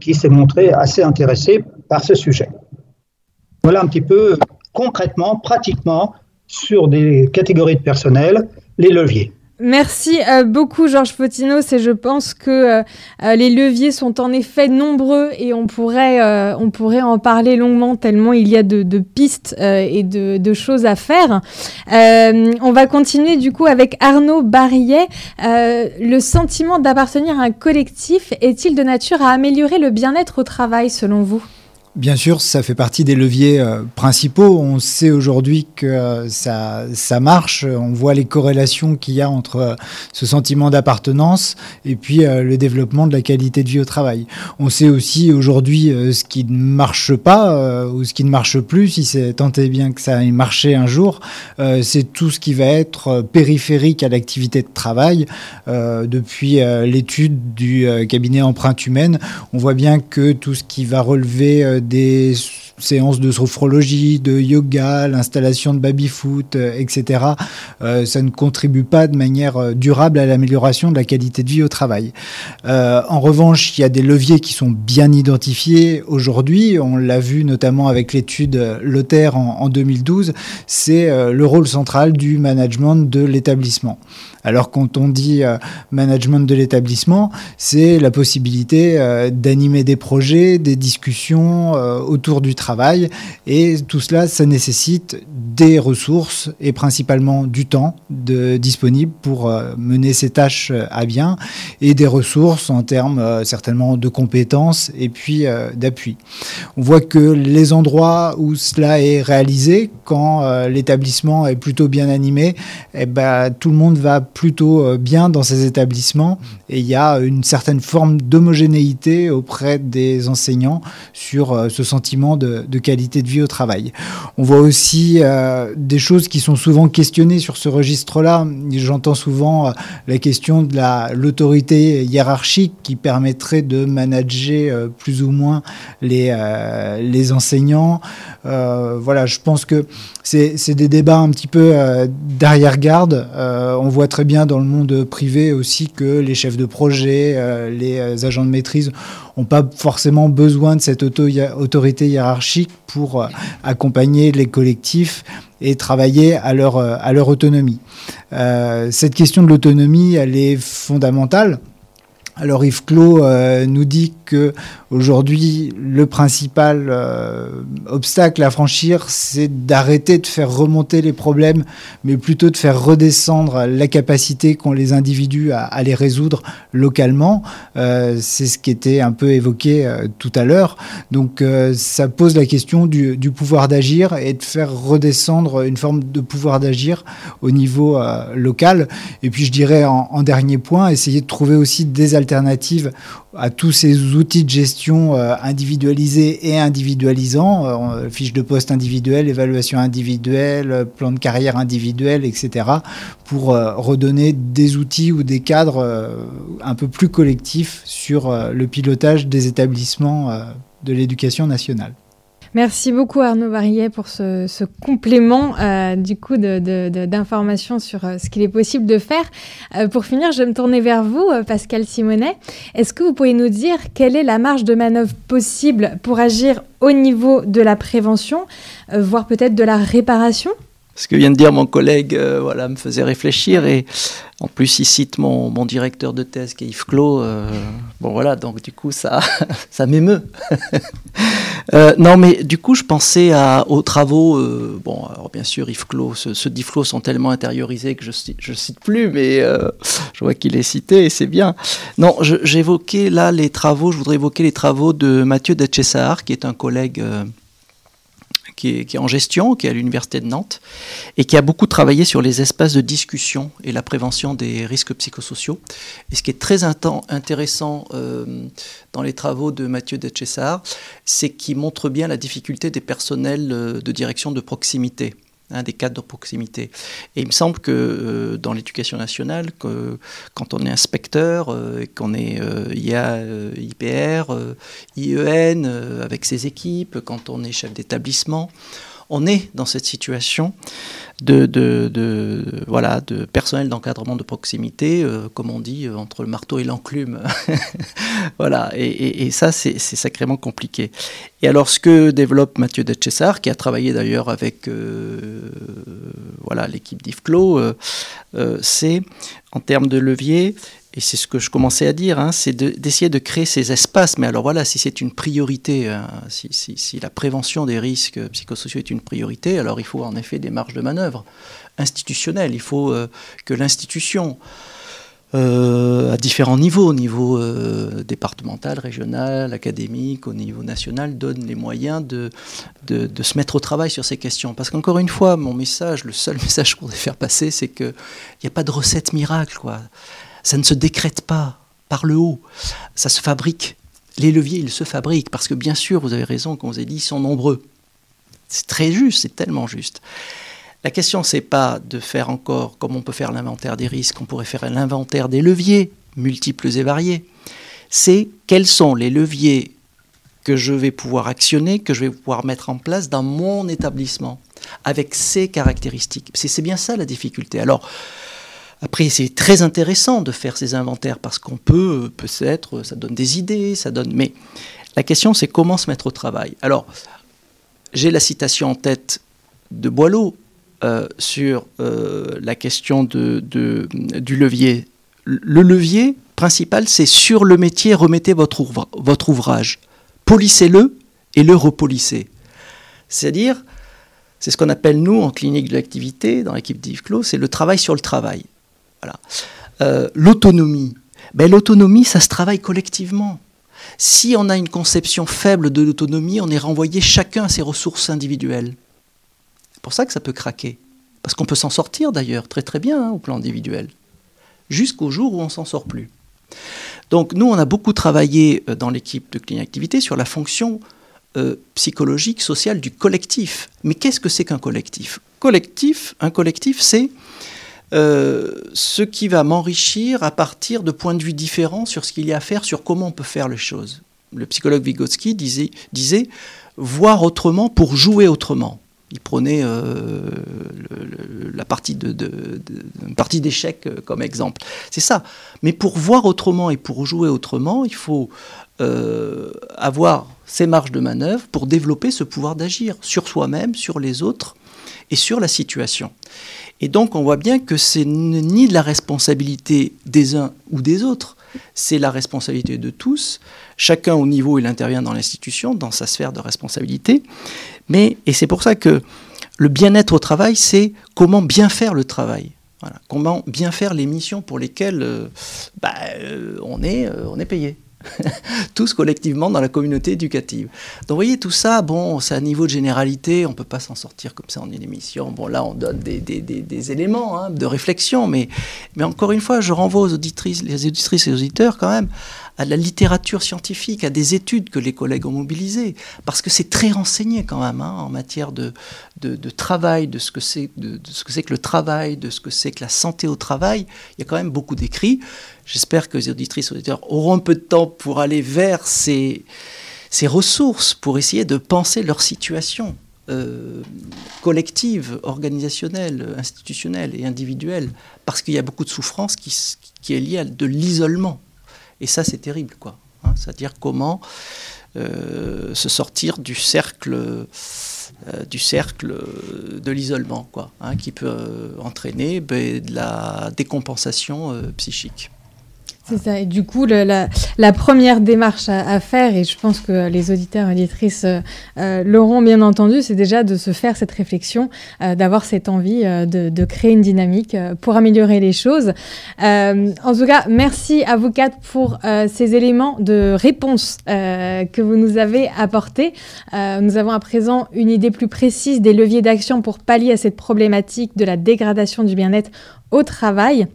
qui s'est montré assez intéressé par ce sujet. Voilà un petit peu concrètement, pratiquement, sur des catégories de personnel, les leviers. Merci euh, beaucoup Georges Potinos et je pense que euh, euh, les leviers sont en effet nombreux et on pourrait, on pourrait en parler longuement tellement il y a de, pistes et de, choses à faire. on va continuer du coup avec Arnaud Barillet. le sentiment d'appartenir à un collectif est-il de nature à améliorer le bien-être au travail selon vous? Bien sûr, ça fait partie des leviers euh, principaux. On sait aujourd'hui que euh, ça, ça marche. On voit les corrélations qu'il y a entre euh, ce sentiment d'appartenance et puis le développement de la qualité de vie au travail. On sait aussi aujourd'hui ce qui ne marche pas ou ce qui ne marche plus, si c'est tant et bien que ça ait marché un jour, c'est tout ce qui va être périphérique à l'activité de travail. depuis l'étude du cabinet empreinte humaine, on voit bien que tout ce qui va relever des séances de sophrologie, de yoga, l'installation de baby-foot, euh, etc., euh, ça ne contribue pas de manière euh, durable à l'amélioration de la qualité de vie au travail. en revanche, il y a des leviers qui sont bien identifiés aujourd'hui. On l'a vu notamment avec l'étude Lothaire en, en 2012. C'est le rôle central du management de l'établissement. Alors quand on dit management de l'établissement, c'est la possibilité d'animer des projets, des discussions autour du travail. Et tout cela, ça nécessite des ressources et principalement du temps disponible pour mener ces tâches à bien et des ressources en termes certainement de compétences et puis d'appui. On voit que les endroits où cela est réalisé, quand l'établissement est plutôt bien animé, eh ben, tout le monde va plutôt euh, bien dans ces établissements et il y a une certaine forme d'homogénéité auprès des enseignants sur euh, ce sentiment de, qualité de vie au travail. On voit aussi euh, des choses qui sont souvent questionnées sur ce registre-là. J'entends souvent la question de l'autorité hiérarchique qui permettrait de manager plus ou moins les, les enseignants. voilà, je pense que c'est des débats un petit peu d'arrière-garde. on voit très bien dans le monde privé aussi que les chefs de projet, euh, les euh, agents de maîtrise n'ont pas forcément besoin de cette autorité hiérarchique pour euh, accompagner les collectifs et travailler à leur, à leur autonomie. cette question de l'autonomie, elle est fondamentale. Alors Yves Clos nous dit que aujourd'hui le principal euh, obstacle à franchir, c'est d'arrêter de faire remonter les problèmes, mais plutôt de faire redescendre la capacité qu'ont les individus à, les résoudre localement. Euh, c'est ce qui était un peu évoqué euh, tout à l'heure. Donc ça pose la question du, pouvoir d'agir et de faire redescendre une forme de pouvoir d'agir au niveau local. Et puis je dirais en, en dernier point, essayer de trouver aussi des alternatives à tous ces outils de gestion euh, individualisés et individualisants, euh, fiches de poste individuelles, évaluation individuelle, plan de carrière individuel, etc., pour euh, redonner des outils ou des cadres un peu plus collectifs sur le pilotage des établissements de l'éducation nationale. Merci beaucoup Arnaud Barillet pour ce, complément euh, du coup d'informations sur euh, ce qu'il est possible de faire. Euh, pour finir, je vais me tourner vers vous, Pascal Simonet. Est-ce que vous pouvez nous dire quelle est la marge de manœuvre possible pour agir au niveau de la prévention, voire peut-être de la réparation? Ce que vient de dire mon collègue voilà, me faisait réfléchir et en plus il cite mon, directeur de thèse qui est Yves Clos. bon voilà, donc du coup ça, ça m'émeut. Euh, non, mais du coup, je pensais aux travaux. Euh, bon, alors bien sûr, Yves Clos, ce, ce Diflo sont tellement intériorisés que je ne cite plus, mais euh, je vois qu'il est cité et c'est bien. Non, j'évoquais là les travaux, je voudrais évoquer les travaux de Mathieu Detchessar, qui est un collègue qui est, en gestion, qui est à l'Université de Nantes, et qui a beaucoup travaillé sur les espaces de discussion et la prévention des risques psychosociaux. Et ce qui est très intéressant euh, dans les travaux de Mathieu Detchessar, c'est qu'il montre bien la difficulté des personnels euh, de direction de proximité des cadres de proximité. Et il me semble que euh, dans l'éducation nationale, quand on est inspecteur, euh, qu'on est euh, IA, IPR, IEN, avec ses équipes, quand on est chef d'établissement, on est dans cette situation de, voilà, de personnel d'encadrement de proximité, euh, comme on dit, euh, entre le marteau et l'enclume. voilà, et, ça, c'est sacrément compliqué. Et alors, ce que développe Mathieu Detchessar, qui a travaillé d'ailleurs avec euh, voilà l'équipe d'IFCLO, c'est en termes de levier, et c'est ce que je commençais à dire, hein, c'est d'essayer de, créer ces espaces. Mais alors voilà, si c'est une priorité, hein, si, la prévention des risques psychosociaux est une priorité, alors il faut en effet des marges de manœuvre institutionnelles. Il faut euh, que l'institution, euh, à différents niveaux, au niveau euh, départemental, régional, académique, au niveau national, donne les moyens de, se mettre au travail sur ces questions. Parce qu'encore une fois, mon message, le seul message que je voudrais faire passer, c'est qu'il n'y a pas de recette miracle. quoi. Ça ne se décrète pas par le haut, ça se fabrique. Les leviers, ils se fabriquent, parce que bien sûr, vous avez raison, comme vous avez dit, ils sont nombreux. C'est très juste, c'est tellement juste. La question, c'est pas de faire encore, comme on peut faire l'inventaire des risques, on pourrait faire l'inventaire des leviers, multiples et variés. C'est quels sont les leviers que je vais pouvoir actionner, que je vais pouvoir mettre en place dans mon établissement, avec ces caractéristiques. C'est bien ça la difficulté. Alors, après, c'est très intéressant de faire ces inventaires parce qu'on peut, peut-être, ça donne des idées, ça donne. Mais la question, c'est comment se mettre au travail. Alors, j'ai la citation en tête de Boileau euh, sur euh, la question du levier. Le levier principal, c'est sur le métier, remettez votre, votre ouvrage. Polissez-le et le repolissez. C'est-à-dire, c'est ce qu'on appelle, nous, en clinique de l'activité, dans l'équipe d'Yves Clos, c'est le travail sur le travail. Euh, l'autonomie. Ben, l'autonomie, ça se travaille collectivement. Si on a une conception faible de l'autonomie, on est renvoyé chacun à ses ressources individuelles. C'est pour ça que ça peut craquer. Parce qu'on peut s'en sortir d'ailleurs très très bien hein, au plan individuel. Jusqu'au jour où on s'en sort plus. Donc nous, on a beaucoup travaillé euh, dans l'équipe de Clinique Activité sur la fonction euh, psychologique, sociale du collectif. Mais qu'est-ce que c'est qu'un collectif? Collectif, un collectif, c'est euh, ce qui va m'enrichir à partir de points de vue différents sur ce qu'il y a à faire, sur comment on peut faire les choses. Le psychologue Vygotsky disait, disait voir autrement pour jouer autrement. Il prenait euh, la partie de, partie d'échec euh, comme exemple. C'est ça. Mais pour voir autrement et pour jouer autrement, il faut avoir ces marges de manœuvre pour développer ce pouvoir d'agir sur soi-même, sur les autres et sur la situation. Et donc on voit bien que c'est ni de la responsabilité des uns ou des autres, c'est la responsabilité de tous, chacun au niveau où il intervient dans l'institution, dans sa sphère de responsabilité. Mais, et c'est pour ça que le bien-être au travail, c'est comment bien faire le travail. Voilà. Comment bien faire les missions pour lesquelles euh, bah, euh, on, est, euh, on est payé. tous collectivement dans la communauté éducative. Donc vous voyez, tout ça, bon, c'est un niveau de généralité, on ne peut pas s'en sortir comme ça en une émission. Bon, là, on donne des, éléments hein, de réflexion, mais, mais encore une fois, je renvoie aux auditrices, les auditrices et aux auditeurs quand même à la littérature scientifique, à des études que les collègues ont mobilisées, parce que c'est très renseigné quand même hein, en matière de, de, travail, de ce que c'est de, ce que c'est que le travail, de ce que c'est que la santé au travail. Il y a quand même beaucoup d'écrits. J'espère que les auditrices et auditeurs auront un peu de temps pour aller vers ces, ces ressources, pour essayer de penser leur situation. Euh, collective, organisationnelle, institutionnelle et individuelle, parce qu'il y a beaucoup de souffrance qui, est liée à de l'isolement. Et ça, c'est terrible, quoi. Hein. C'est-à-dire comment euh, se sortir du cercle, euh, du cercle de l'isolement, quoi, hein, qui peut entraîner ben, de la décompensation psychique. C'est ça. Et du coup, la, première démarche à, faire, et je pense que les auditeurs et auditrices euh, euh, l'auront bien entendu, c'est déjà de se faire cette réflexion, euh, d'avoir cette envie de, créer une dynamique pour améliorer les choses. en tout cas, merci à vous quatre pour ces éléments de réponse que vous nous avez apportés. nous avons à présent une idée plus précise des leviers d'action pour pallier à cette problématique de la dégradation du bien-être au travail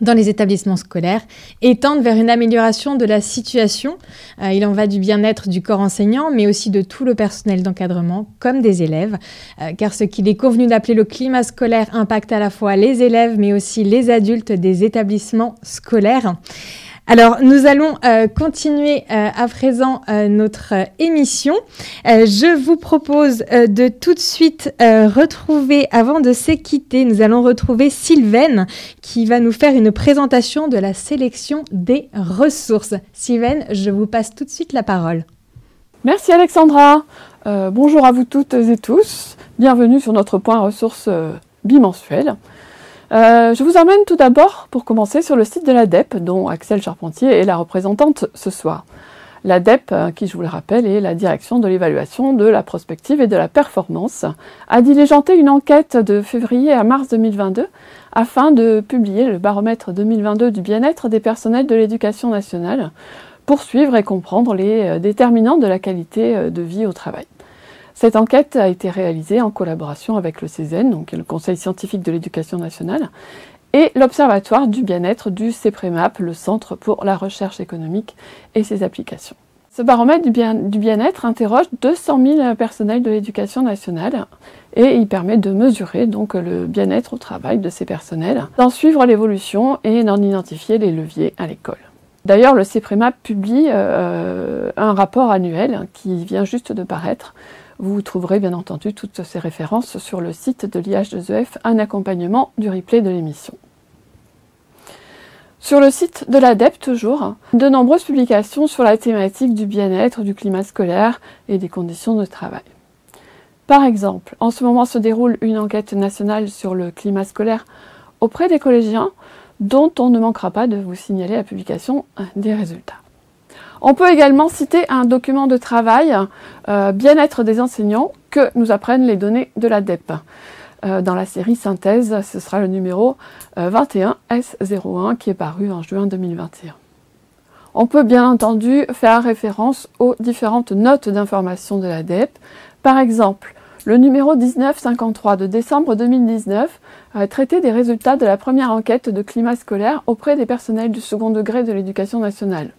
dans les établissements scolaires et tendre vers une amélioration de la situation. Euh, il en va du bien-être du corps enseignant, mais aussi de tout le personnel d'encadrement, comme des élèves, euh, car ce qu'il est convenu d'appeler le climat scolaire impacte à la fois les élèves, mais aussi les adultes des établissements scolaires. Alors, nous allons euh, continuer euh, à présent euh, notre émission. je vous propose de tout de suite retrouver, avant de s'équitter, nous allons retrouver Sylvaine qui va nous faire une présentation de la sélection des ressources. Sylvaine, je vous passe tout de suite la parole. Merci Alexandra. bonjour à vous toutes et tous. Bienvenue sur notre point ressources bimensuel. Euh, je vous emmène tout d'abord, pour commencer, sur le site de l'ADEP, dont Axel Charpentier est la représentante ce soir. L'ADEP, euh, qui je vous le rappelle, est la direction de l'évaluation de la prospective et de la performance, a diligenté une enquête de février à mars 2022 afin de publier le baromètre 2022 du bien-être des personnels de l'éducation nationale pour suivre et comprendre les euh, déterminants de la qualité de vie au travail. Cette enquête a été réalisée en collaboration avec le CESEN, donc le Conseil scientifique de l'éducation nationale, et l'Observatoire du bien-être du CEPREMAP, le Centre pour la recherche économique et ses applications. Ce baromètre du bien-être interroge 200 000 personnels de l'éducation nationale et il permet de mesurer donc le bien-être au travail de ces personnels, d'en suivre l'évolution et d'en identifier les leviers à l'école. D'ailleurs, le CEPREMAP publie euh, un rapport annuel qui vient juste de paraître vous trouverez bien entendu toutes ces références sur le site de l'IH2EF, un accompagnement du replay de l'émission. Sur le site de l'ADEP, toujours, de nombreuses publications sur la thématique du bien-être, du climat scolaire et des conditions de travail. Par exemple, en ce moment se déroule une enquête nationale sur le climat scolaire auprès des collégiens, dont on ne manquera pas de vous signaler la publication des résultats. On peut également citer un document de travail, euh, bien-être des enseignants, que nous apprennent les données de l'ADEP. Euh, dans la série Synthèse, ce sera le numéro 21S01 euh, qui est paru en juin 2021. On peut bien entendu faire référence aux différentes notes d'information de l'ADEP. Par exemple, le numéro 1953 de décembre 2019 a traité des résultats de la première enquête de climat scolaire auprès des personnels du second degré de l'éducation nationale.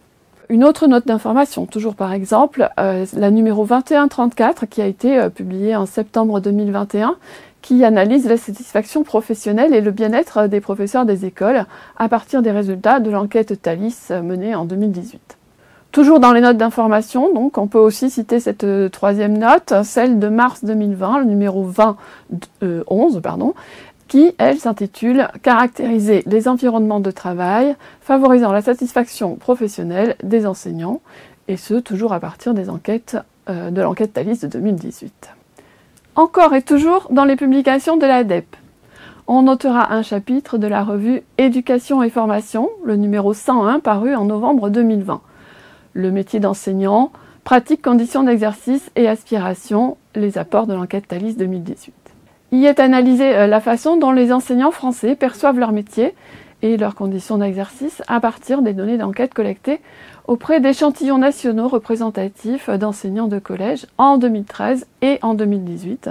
Une autre note d'information, toujours par exemple, euh, la numéro 2134 qui a été euh, publiée en septembre 2021, qui analyse la satisfaction professionnelle et le bien-être des professeurs des écoles à partir des résultats de l'enquête euh, menée en 2018. Toujours dans les notes d'information, donc, on peut aussi citer cette troisième note, celle de mars 2020, le numéro 2011, pardon, qui, elle, s'intitule Caractériser les environnements de travail favorisant la satisfaction professionnelle des enseignants, et ce, toujours à partir des enquêtes, euh, de l'enquête Thalys de 2018. Encore et toujours dans les publications de l'ADEP, on notera un chapitre de la revue Éducation et formation, le numéro 101 paru en novembre 2020. Le métier d'enseignant, pratique, conditions d'exercice et aspiration, les apports de l'enquête Thalys 2018 y est analysée euh, la façon dont les enseignants français perçoivent leur métier et leurs conditions d'exercice à partir des données d'enquête collectées auprès d'échantillons nationaux représentatifs d'enseignants de collège en 2013 et en 2018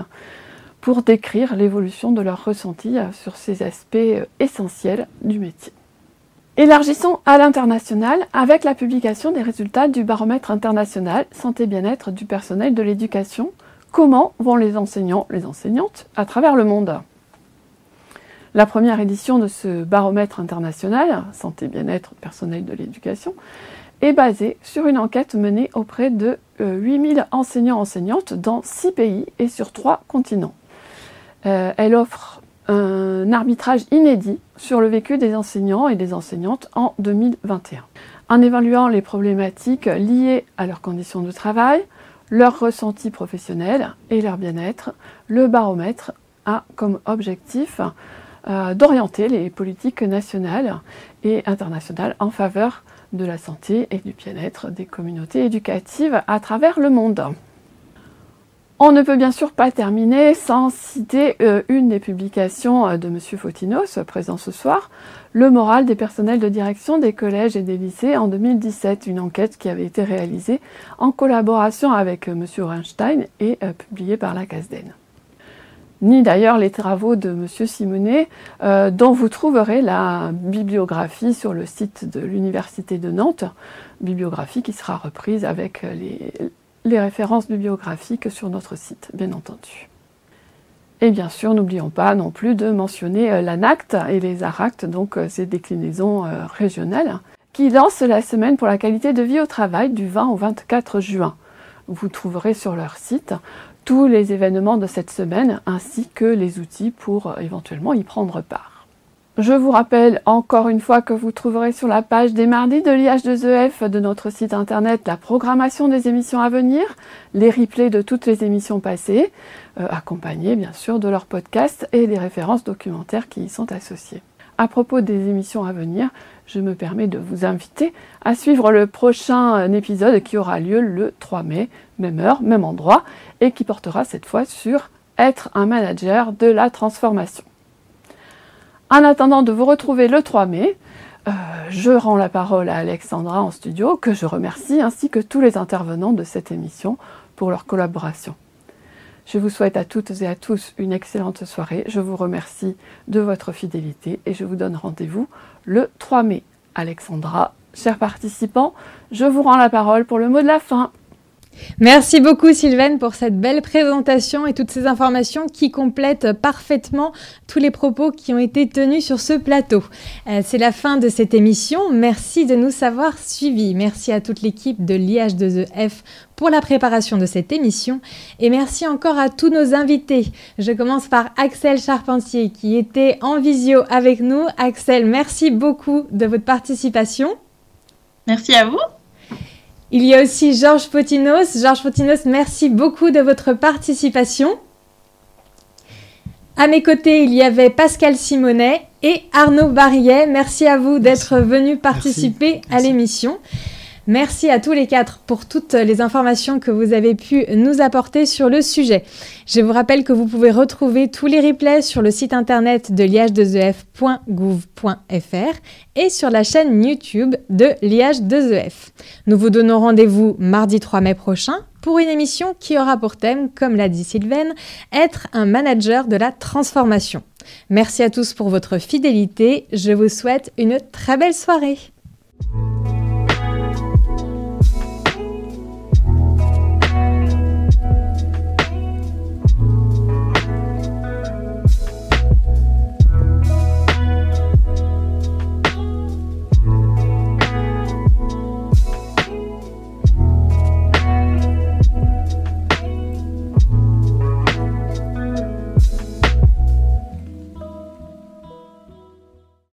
pour décrire l'évolution de leur ressenti euh, sur ces aspects euh, essentiels du métier. Élargissons à l'international avec la publication des résultats du baromètre international santé-bien-être du personnel de l'éducation comment vont les enseignants, les enseignantes à travers le monde? La première édition de ce baromètre international, santé bien-être personnel de l'éducation, est basée sur une enquête menée auprès de 8000 euh, enseignants-enseignantes dans 6 pays et sur 3 continents. Euh, elle offre un arbitrage inédit sur le vécu des enseignants et des enseignantes en 2021, en évaluant les problématiques liées à leurs conditions de travail, leur ressenti professionnel et leur bien-être. Le baromètre a comme objectif euh, d'orienter les politiques nationales et internationales en faveur de la santé et du bien-être des communautés éducatives à travers le monde. On ne peut bien sûr pas terminer sans citer euh, une des publications euh, de M. Fotinos, présent ce soir, Le moral des personnels de direction des collèges et des lycées en 2017, une enquête qui avait été réalisée en collaboration avec euh, M. Reinstein et publiée par la CASDEN. Ni d'ailleurs les travaux de M. Simonet, dont vous trouverez la bibliographie sur le site de l'Université de Nantes, bibliographie qui sera reprise avec les références bibliographiques sur notre site, bien entendu. Et bien sûr, n'oublions pas non plus de mentionner euh, l'ANACT et les ARACT, donc euh, ces déclinaisons euh, régionales. qui lance la semaine pour la qualité de vie au travail du 20 au 24 juin. Vous trouverez sur leur site tous les événements de cette semaine ainsi que les outils pour éventuellement y prendre part. Je vous rappelle encore une fois que vous trouverez sur la page des mardis de l'IH2EF de notre site internet la programmation des émissions à venir, les replays de toutes les émissions passées, euh, accompagnés bien sûr de leurs podcasts et les références documentaires qui y sont associées. À propos des émissions à venir, je me permets de vous inviter à suivre le prochain euh, épisode qui aura lieu le 3 mai, même heure, même endroit, et qui portera cette fois sur être un manager de la transformation. En attendant de vous retrouver le 3 mai, euh, je rends la parole à Alexandra en studio, que je remercie, ainsi que tous les intervenants de cette émission pour leur collaboration. Je vous souhaite à toutes et à tous une excellente soirée. Je vous remercie de votre fidélité et je vous donne rendez-vous le 3 mai. Alexandra, chers participants, je vous rends la parole pour le mot de la fin. Merci beaucoup Sylvaine pour cette belle présentation et toutes ces informations qui complètent parfaitement tous les propos qui ont été tenus sur ce plateau. Euh, c'est la fin de cette émission. Merci de nous avoir suivis. Merci à toute l'équipe de l'IH2EF pour la préparation de cette émission et merci encore à tous nos invités. Je commence par Axel Charpentier qui était en visio avec nous. Axel, merci beaucoup de votre participation. Merci à vous. Il y a aussi Georges Potinos. Georges Potinos, merci beaucoup de votre participation. À mes côtés, il y avait Pascal Simonet et Arnaud Barillet. Merci à vous d'être venus participer à l'émission. Merci à tous les quatre pour toutes les informations que vous avez pu nous apporter sur le sujet. Je vous rappelle que vous pouvez retrouver tous les replays sur le site internet de l'IH2EF.gouv.fr et sur la chaîne YouTube de l'IH2EF. Nous vous donnons rendez-vous mardi 3 mai prochain pour une émission qui aura pour thème, comme l'a dit Sylvaine, être un manager de la transformation. Merci à tous pour votre fidélité. Je vous souhaite une très belle soirée.